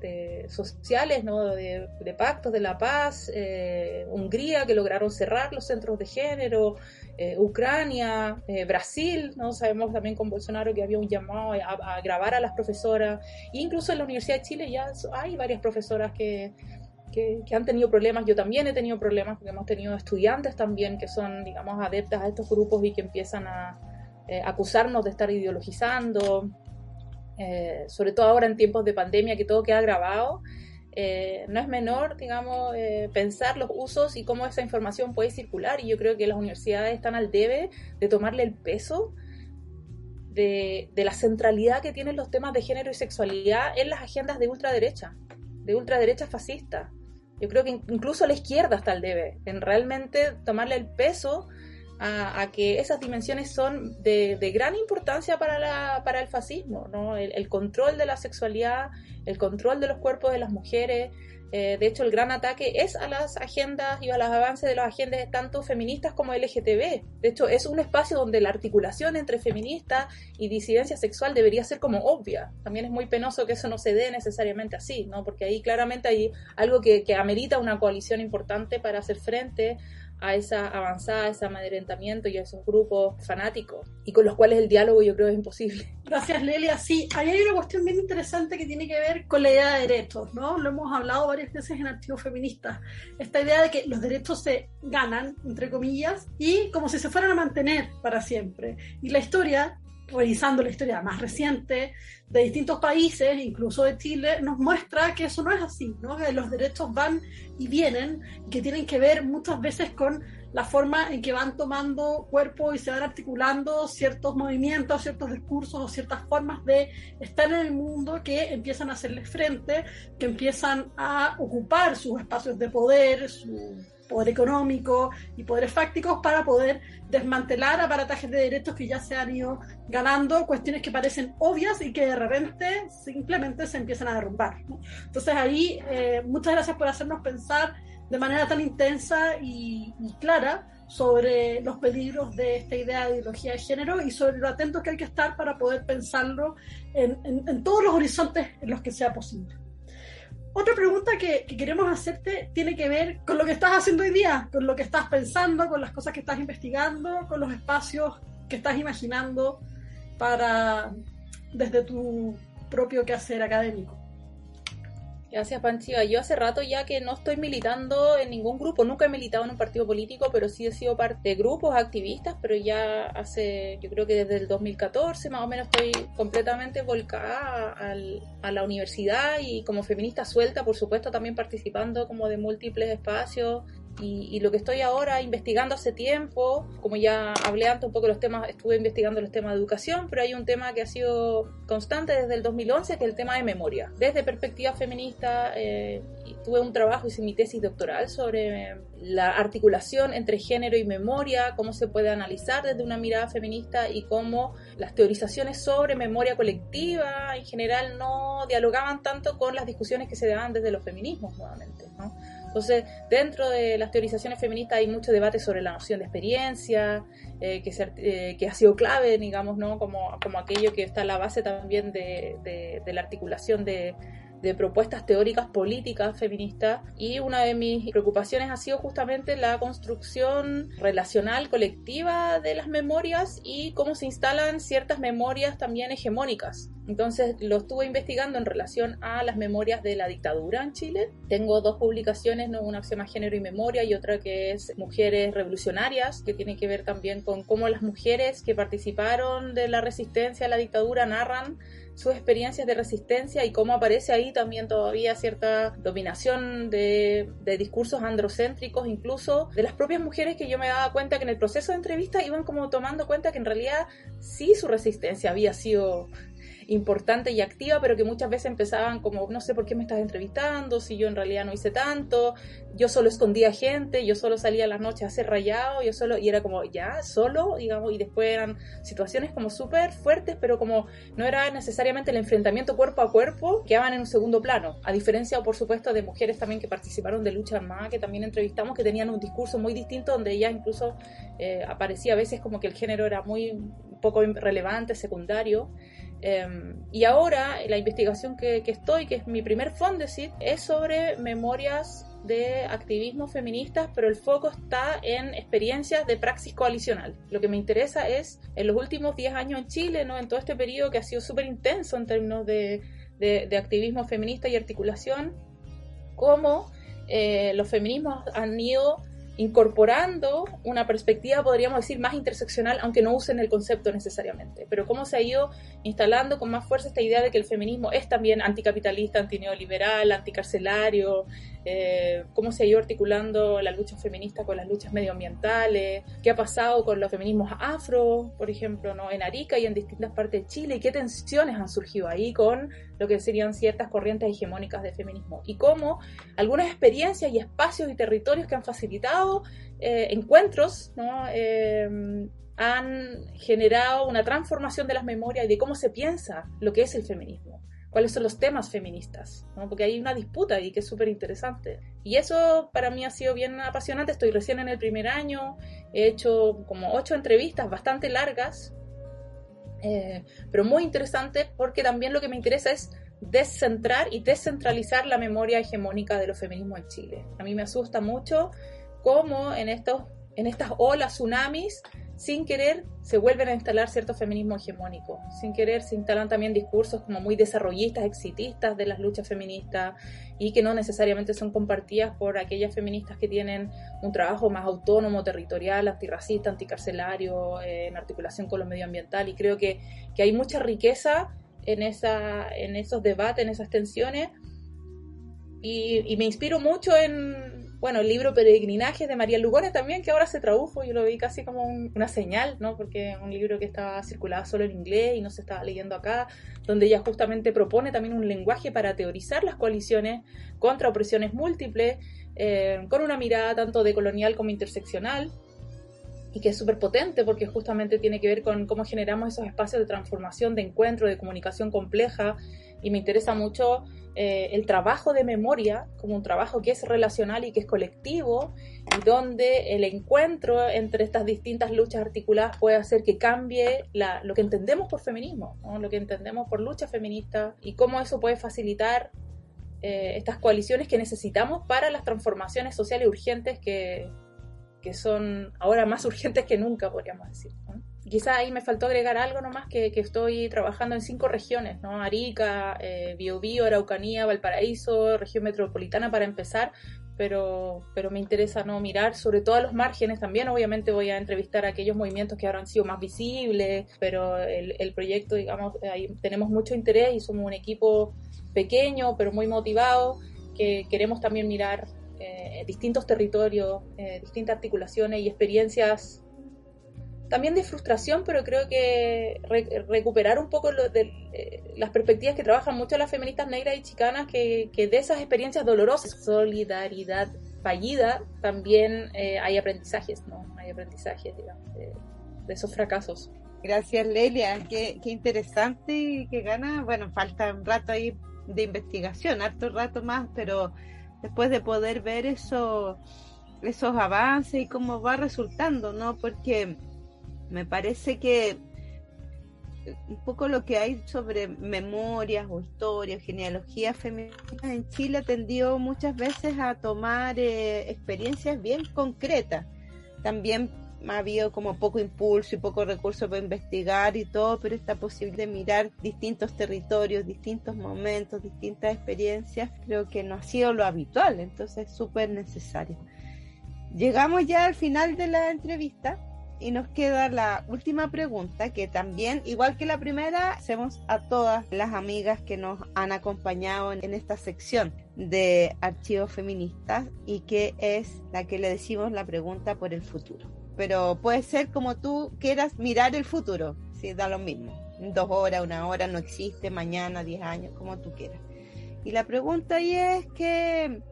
de sociales, ¿no? de, pactos de la paz, eh, Hungría, que lograron cerrar los centros de género, eh, Ucrania, eh, Brasil, ¿no? sabemos también con Bolsonaro que había un llamado a, grabar a las profesoras, e incluso en la Universidad de Chile ya hay varias profesoras que, que, han tenido problemas, yo también he tenido problemas, porque hemos tenido estudiantes también que son, digamos, adeptas a estos grupos y que empiezan a acusarnos de estar ideologizando, eh, sobre todo ahora en tiempos de pandemia que todo queda grabado, eh, no es menor, digamos, eh, pensar los usos y cómo esa información puede circular. Y yo creo que las universidades están al debe de tomarle el peso de, de la centralidad que tienen los temas de género y sexualidad en las agendas de ultraderecha, de ultraderecha fascista. Yo creo que incluso la izquierda está al debe en realmente tomarle el peso a, que esas dimensiones son de, gran importancia para, para el fascismo, ¿no? El, control de la sexualidad, el control de los cuerpos de las mujeres. Eh, de hecho, el gran ataque es a las agendas y a los avances de las agendas tanto feministas como LGTB. De hecho, es un espacio donde la articulación entre feminista y disidencia sexual debería ser como obvia. También es muy penoso que eso no se dé necesariamente así, ¿no? Porque ahí claramente hay algo que amerita una coalición importante para hacer frente a esa avanzada, a ese amedrentamiento y a esos grupos fanáticos y con los cuales el diálogo yo creo es imposible. (laughs) Gracias Lelia. Sí, ahí hay una cuestión bien interesante que tiene que ver con la idea de derechos, ¿no? Lo hemos hablado varias veces en Archivos Feministas. Esta idea de que los derechos se ganan, entre comillas, y como si se fueran a mantener para siempre. Y la historia revisando la historia más reciente de distintos países, incluso de Chile, nos muestra que eso no es así, ¿no? que los derechos van y vienen, que tienen que ver muchas veces con la forma en que van tomando cuerpo y se van articulando ciertos movimientos, ciertos discursos o ciertas formas de estar en el mundo que empiezan a hacerles frente, que empiezan a ocupar sus espacios de poder, su poder económico y poderes fácticos para poder desmantelar aparatajes de derechos que ya se han ido ganando, cuestiones que parecen obvias y que de repente simplemente se empiezan a derrumbar. Entonces ahí, eh, muchas gracias por hacernos pensar de manera tan intensa y, clara sobre los peligros de esta idea de ideología de género y sobre lo atentos que hay que estar para poder pensarlo en todos los horizontes en los que sea posible. Otra pregunta que, que, queremos hacerte tiene que ver con lo que estás haciendo hoy día, con lo que estás pensando, con las cosas que estás investigando, con los espacios que estás imaginando para desde tu propio quehacer académico. Gracias, Panchiva. Yo hace rato ya que no estoy militando en ningún grupo, nunca he militado en un partido político, pero sí he sido parte de grupos activistas, pero ya hace, yo creo que desde el 2014 más o menos estoy completamente volcada a la universidad y como feminista suelta, por supuesto, también participando como de múltiples espacios y, lo que estoy ahora investigando hace tiempo, como ya hablé antes un poco de los temas, estuve investigando los temas de educación, pero hay un tema que ha sido constante desde el 2011, que es el tema de memoria. Desde perspectiva feminista, eh, tuve un trabajo, hice mi tesis doctoral sobre la articulación entre género y memoria, cómo se puede analizar desde una mirada feminista y cómo las teorizaciones sobre memoria colectiva en general no dialogaban tanto con las discusiones que se daban desde los feminismos nuevamente. ¿no? Entonces, dentro de las teorizaciones feministas hay mucho debate sobre la noción de experiencia, eh, que, eh, que, ha sido clave, digamos, ¿no? como, como aquello que está a la base también de la articulación de, de propuestas teóricas políticas feministas y una de mis preocupaciones ha sido justamente la construcción relacional colectiva de las memorias y cómo se instalan ciertas memorias también hegemónicas. Entonces lo estuve investigando en relación a las memorias de la dictadura en Chile. Tengo dos publicaciones, una que se llama Género y Memoria y otra que es Mujeres Revolucionarias, que tiene que ver también con cómo las mujeres que participaron de la resistencia a la dictadura narran sus experiencias de resistencia y cómo aparece ahí también todavía cierta dominación de, discursos androcéntricos, incluso de las propias mujeres que yo me daba cuenta que en el proceso de entrevista iban como tomando cuenta que en realidad sí su resistencia había sido importante y activa, pero que muchas veces empezaban como, no sé por qué me estás entrevistando, si yo en realidad no hice tanto, yo solo escondía gente, yo solo salía a las noches a hacer rayado, yo solo, y era como, ya, solo, digamos, y después eran situaciones como súper fuertes, pero como no era necesariamente el enfrentamiento cuerpo a cuerpo, quedaban en un segundo plano, a diferencia, por supuesto, de mujeres también que participaron de lucha armada, que también entrevistamos, que tenían un discurso muy distinto, donde ella incluso eh, aparecía a veces como que el género era muy poco relevante, secundario. Em, y ahora la investigación que, estoy, que es mi primer Fondesit, es sobre memorias de activismo feministas, pero el foco está en experiencias de praxis coalicional. Lo que me interesa es, en los últimos 10 años en Chile, ¿no? en todo este periodo que ha sido súper intenso en términos de, de, activismo feminista y articulación, cómo eh, los feminismos han ido incorporando una perspectiva, podríamos decir, más interseccional, aunque no usen el concepto necesariamente. Pero cómo se ha ido instalando con más fuerza esta idea de que el feminismo es también anticapitalista, antineoliberal, anticarcelario, eh, cómo se ha ido articulando la lucha feminista con las luchas medioambientales, qué ha pasado con los feminismos afro, por ejemplo, ¿no? en Arica y en distintas partes de Chile, y qué tensiones han surgido ahí con lo que serían ciertas corrientes hegemónicas de feminismo, y cómo algunas experiencias y espacios y territorios que han facilitado eh, encuentros, ¿no? Eh, han generado una transformación de las memorias y de cómo se piensa lo que es el feminismo cuáles son los temas feministas, porque hay una disputa ahí que es súper interesante. Y eso para mí ha sido bien apasionante, estoy recién en el primer año, he hecho como ocho entrevistas bastante largas, eh, pero muy interesante porque también lo que me interesa es descentrar y descentralizar la memoria hegemónica de los feminismos en Chile. A mí me asusta mucho cómo en, estos, en estas olas tsunamis sin querer se vuelven a instalar cierto feminismo hegemónico, sin querer se instalan también discursos como muy desarrollistas, exitistas de las luchas feministas y que no necesariamente son compartidas por aquellas feministas que tienen un trabajo más autónomo, territorial, antirracista, anticarcelario, eh, en articulación con lo medioambiental. Y creo que, que hay mucha riqueza en, esa, en esos debates, en esas tensiones. Y me inspiro mucho en, bueno, el libro Peregrinajes de María Lugones también, que ahora se tradujo, yo lo vi casi como una señal, ¿no? Porque un libro que estaba circulado solo en inglés y no se estaba leyendo acá, donde ella justamente propone también un lenguaje para teorizar las coaliciones contra opresiones múltiples, eh, con una mirada tanto de colonial como interseccional, y que es súper potente porque justamente tiene que ver con cómo generamos esos espacios de transformación, de encuentro, de comunicación compleja, y me interesa mucho eh, el trabajo de memoria como un trabajo que es relacional y que es colectivo y donde el encuentro entre estas distintas luchas articuladas puede hacer que cambie lo que entendemos por feminismo, lo que entendemos por lucha feminista y cómo eso puede facilitar eh, estas coaliciones que necesitamos para las transformaciones sociales urgentes que, que son ahora más (laughs) urgentes que nunca, podríamos decir. Quizá ahí me faltó agregar algo nomás que, estoy trabajando en cinco regiones, ¿no? Arica, eh, Biobío, Araucanía, Valparaíso, región metropolitana para empezar, pero, pero me interesa no mirar sobre todo a los márgenes también. Obviamente voy a entrevistar a aquellos movimientos que ahora han sido más visibles, pero el, el proyecto, digamos, ahí tenemos mucho interés y somos un equipo pequeño, pero muy motivado, que queremos también mirar eh, distintos territorios, eh, distintas articulaciones y experiencias también de frustración, pero creo que recuperar un poco lo de, eh, las perspectivas que trabajan mucho las feministas negras y chicanas, que, de esas experiencias dolorosas, solidaridad fallida, también hay aprendizajes, ¿no? Hay aprendizajes, digamos, de, esos fracasos. Gracias, Lelia. Qué, qué interesante y qué gana. Bueno, falta un rato ahí de investigación, harto rato más, pero después de poder ver eso, esos avances y cómo va resultando, ¿no? Porque me parece que un poco lo que hay sobre memorias o historias, genealogías femeninas en Chile tendió muchas veces a tomar eh, experiencias bien concretas. También ha habido como poco impulso y poco recurso para investigar y todo, pero está posible mirar distintos territorios, distintos momentos, distintas experiencias, creo que no ha sido lo habitual, entonces es súper necesario. Llegamos ya al final de la entrevista y nos queda la última pregunta que también, igual que la primera, hacemos a todas las amigas que nos han acompañado en esta sección de archivos feministas y que es la que le decimos la pregunta por el futuro pero puede ser como tú quieras mirar el futuro, si da lo mismo. Dos horas, una hora, no existe, mañana, diez años, como tú quieras. Y la pregunta ahí es que,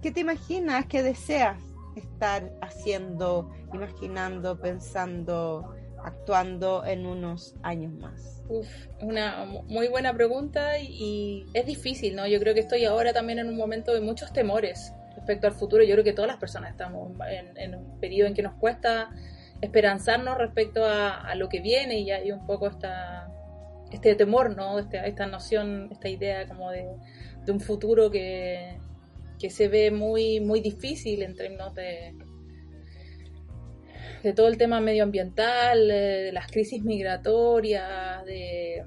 ¿qué te imaginas, qué deseas estar haciendo, imaginando, pensando, actuando en unos años más? Uf, una muy buena pregunta y, es difícil, ¿no? Yo creo que estoy ahora también en un momento de muchos temores respecto al futuro, yo creo que todas las personas estamos en, un periodo en que nos cuesta esperanzarnos respecto a, lo que viene y hay un poco esta, este temor, ¿no? Este, esta noción, esta idea como de, un futuro que, que, se ve muy, muy difícil en términos de, de todo el tema medioambiental, de las crisis migratorias, de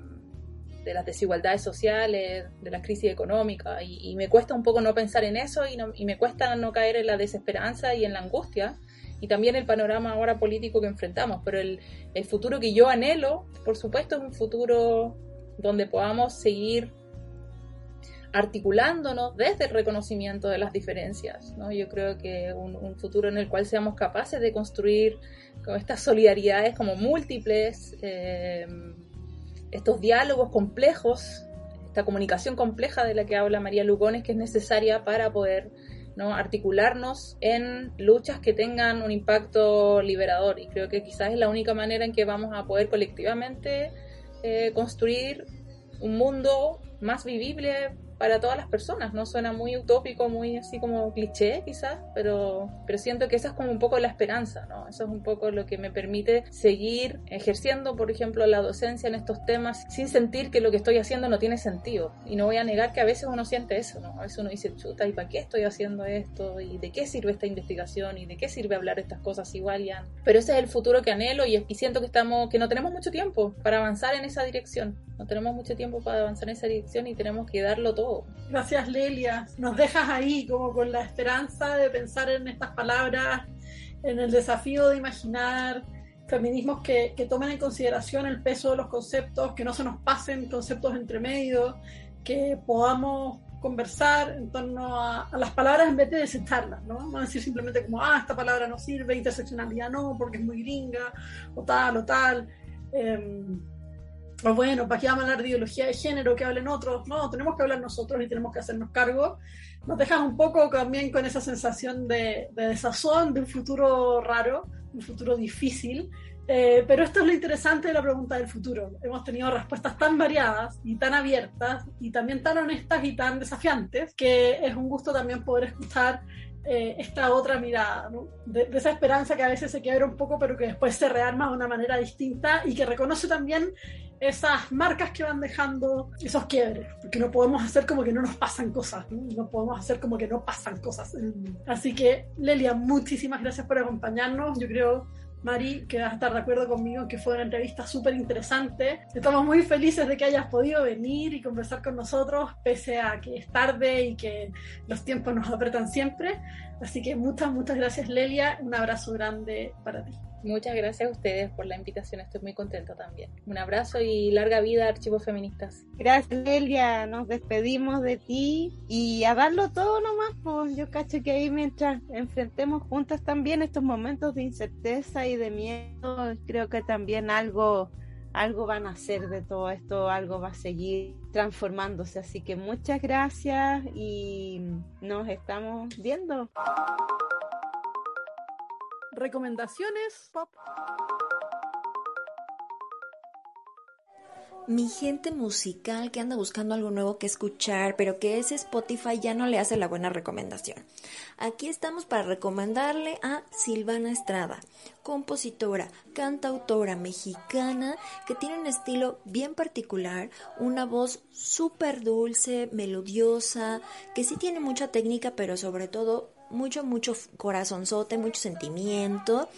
de las desigualdades sociales, de la crisis económica, y, me cuesta un poco no pensar en eso y, me cuesta no caer en la desesperanza y en la angustia, y también el panorama ahora político que enfrentamos, pero el, el futuro que yo anhelo, por supuesto, es un futuro donde podamos seguir articulándonos desde el reconocimiento de las diferencias. ¿no? Yo creo que un, futuro en el cual seamos capaces de construir con estas solidaridades como múltiples, eh, estos diálogos complejos, esta comunicación compleja de la que habla María Lugones, que es necesaria para poder ¿no? articularnos en luchas que tengan un impacto liberador. Y creo que quizás es la única manera en que vamos a poder colectivamente eh, construir un mundo más vivible para todas las personas. No suena muy utópico, muy así como cliché quizás, pero, pero siento que esa es como un poco la esperanza, ¿no? Eso es un poco lo que me permite seguir ejerciendo, por ejemplo, la docencia en estos temas sin sentir que lo que estoy haciendo no tiene sentido. Y no voy a negar que a veces uno siente eso, ¿no? A veces uno dice, chuta, ¿y para qué estoy haciendo esto? ¿Y de qué sirve esta investigación? ¿Y de qué sirve hablar estas cosas igual ya? Pero ese es el futuro que anhelo y, y siento que estamos, que no tenemos mucho tiempo para avanzar en esa dirección. No tenemos mucho tiempo para avanzar en esa dirección y tenemos que darlo todo Gracias Lelia. Nos dejas ahí como con la esperanza de pensar en estas palabras, en el desafío de imaginar feminismos que, tomen en consideración el peso de los conceptos, que no se nos pasen conceptos entre medio, que podamos conversar en torno a, las palabras en vez de desetarlas, ¿no? No decir simplemente como, ah, esta palabra no sirve, interseccionalidad no, porque es muy gringa, o tal, o tal. Em, o bueno, ¿para qué vamos a hablar de ideología de género? Que hablen otros. No, tenemos que hablar nosotros y tenemos que hacernos cargo. Nos dejas un poco también con esa sensación de, desazón, de un futuro raro, un futuro difícil. Eh, pero esto es lo interesante de la pregunta del futuro. Hemos tenido respuestas tan variadas y tan abiertas y también tan honestas y tan desafiantes que es un gusto también poder escuchar eh, esta otra mirada, de, esa esperanza que a veces se quiebra un poco, pero que después se rearma de una manera distinta y que reconoce también esas marcas que van dejando esos quiebres, porque no podemos hacer como que no nos pasan cosas, no podemos hacer como que no pasan cosas. Así que, Lelia, muchísimas gracias por acompañarnos. Yo creo Mari, que vas a estar de acuerdo conmigo que fue una entrevista súper interesante. Estamos muy felices de que hayas podido venir y conversar con nosotros, pese a que es tarde y que los tiempos nos apretan siempre. Así que muchas, muchas gracias Lelia. Un abrazo grande para ti. Muchas gracias a ustedes por la invitación, estoy muy contenta también. Un abrazo y larga vida Archivos Feministas. Gracias Lelia, nos despedimos de ti y a darlo todo nomás, pues yo cacho que ahí mientras enfrentemos juntas también estos momentos de incerteza y de miedo, creo que también algo algo van a hacer de todo esto, algo va a seguir transformándose. Así que muchas gracias y nos estamos viendo. Recomendaciones pop. Mi gente musical que anda buscando algo nuevo que escuchar, pero que ese Spotify ya no le hace la buena recomendación. Aquí estamos para recomendarle a Silvana Estrada, compositora, cantautora mexicana que tiene un estilo bien particular, una voz súper dulce, melodiosa, que sí tiene mucha técnica, pero sobre todo mucho, mucho corazonzote, mucho sentimiento.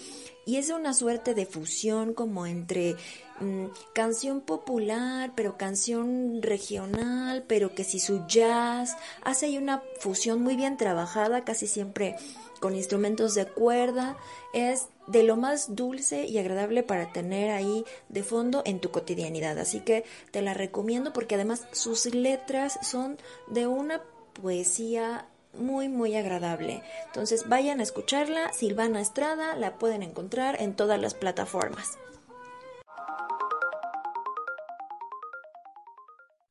Y es una suerte de fusión como entre mmm, canción popular, pero canción regional, pero que si su jazz, hace ahí una fusión muy bien trabajada, casi siempre con instrumentos de cuerda. Es de lo más dulce y agradable para tener ahí de fondo en tu cotidianidad. Así que te la recomiendo porque además sus letras son de una poesía muy muy agradable. Entonces vayan a escucharla, Silvana Estrada, la pueden encontrar en todas las plataformas.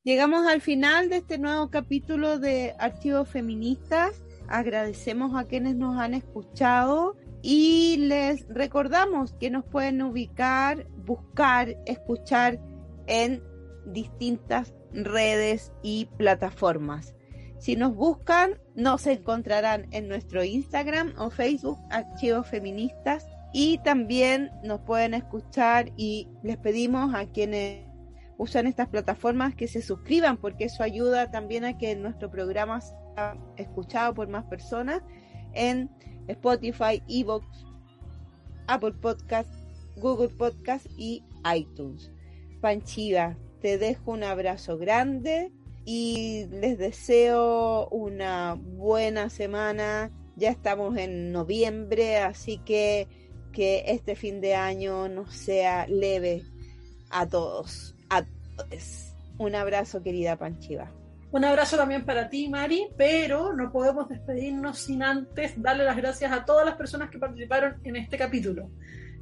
Llegamos al final de este nuevo capítulo de Archivos Feministas. Agradecemos a quienes nos han escuchado y les recordamos que nos pueden ubicar, buscar, escuchar en distintas redes y plataformas. Si nos buscan, nos encontrarán en nuestro Instagram o Facebook, Archivos Feministas, y también nos pueden escuchar y les pedimos a quienes usan estas plataformas que se suscriban porque eso ayuda también a que nuestro programa sea escuchado por más personas en Spotify, Evox, Apple Podcast, Google Podcast y iTunes. Panchiva, te dejo un abrazo grande y les deseo una buena semana. Ya estamos en noviembre, así que que este fin de año nos sea leve a todos, a todos. Un abrazo, querida Panchiva. Un abrazo también para ti, Mari, pero no podemos despedirnos sin antes darle las gracias a todas las personas que participaron en este capítulo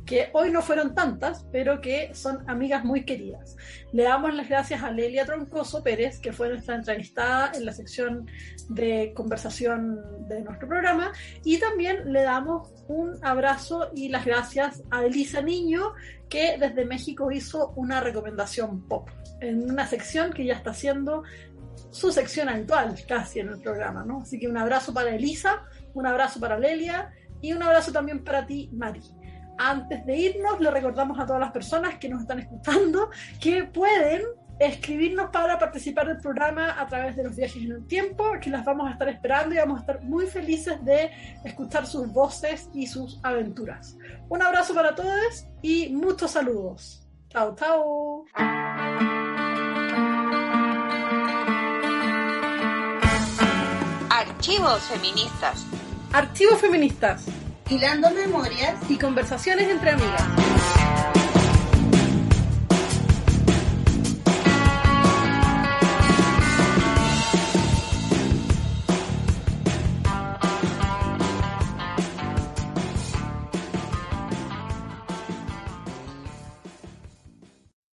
que hoy no fueron tantas, pero que son amigas muy queridas. Le damos las gracias a Lelia Troncoso Pérez, que fue nuestra entrevistada en la sección de conversación de nuestro programa, y también le damos un abrazo y las gracias a Elisa Niño, que desde México hizo una recomendación pop, en una sección que ya está haciendo su sección habitual casi en el programa, ¿no? Así que un abrazo para Elisa, un abrazo para Lelia y un abrazo también para ti, Mari antes de irnos, le recordamos a todas las personas que nos están escuchando que pueden escribirnos para participar del programa a través de los viajes en el tiempo, que las vamos a estar esperando y vamos a estar muy felices de escuchar sus voces y sus aventuras. Un abrazo para todos y muchos saludos. Chao, chao. Archivos feministas. Archivos feministas hilando memorias y conversaciones entre amigas.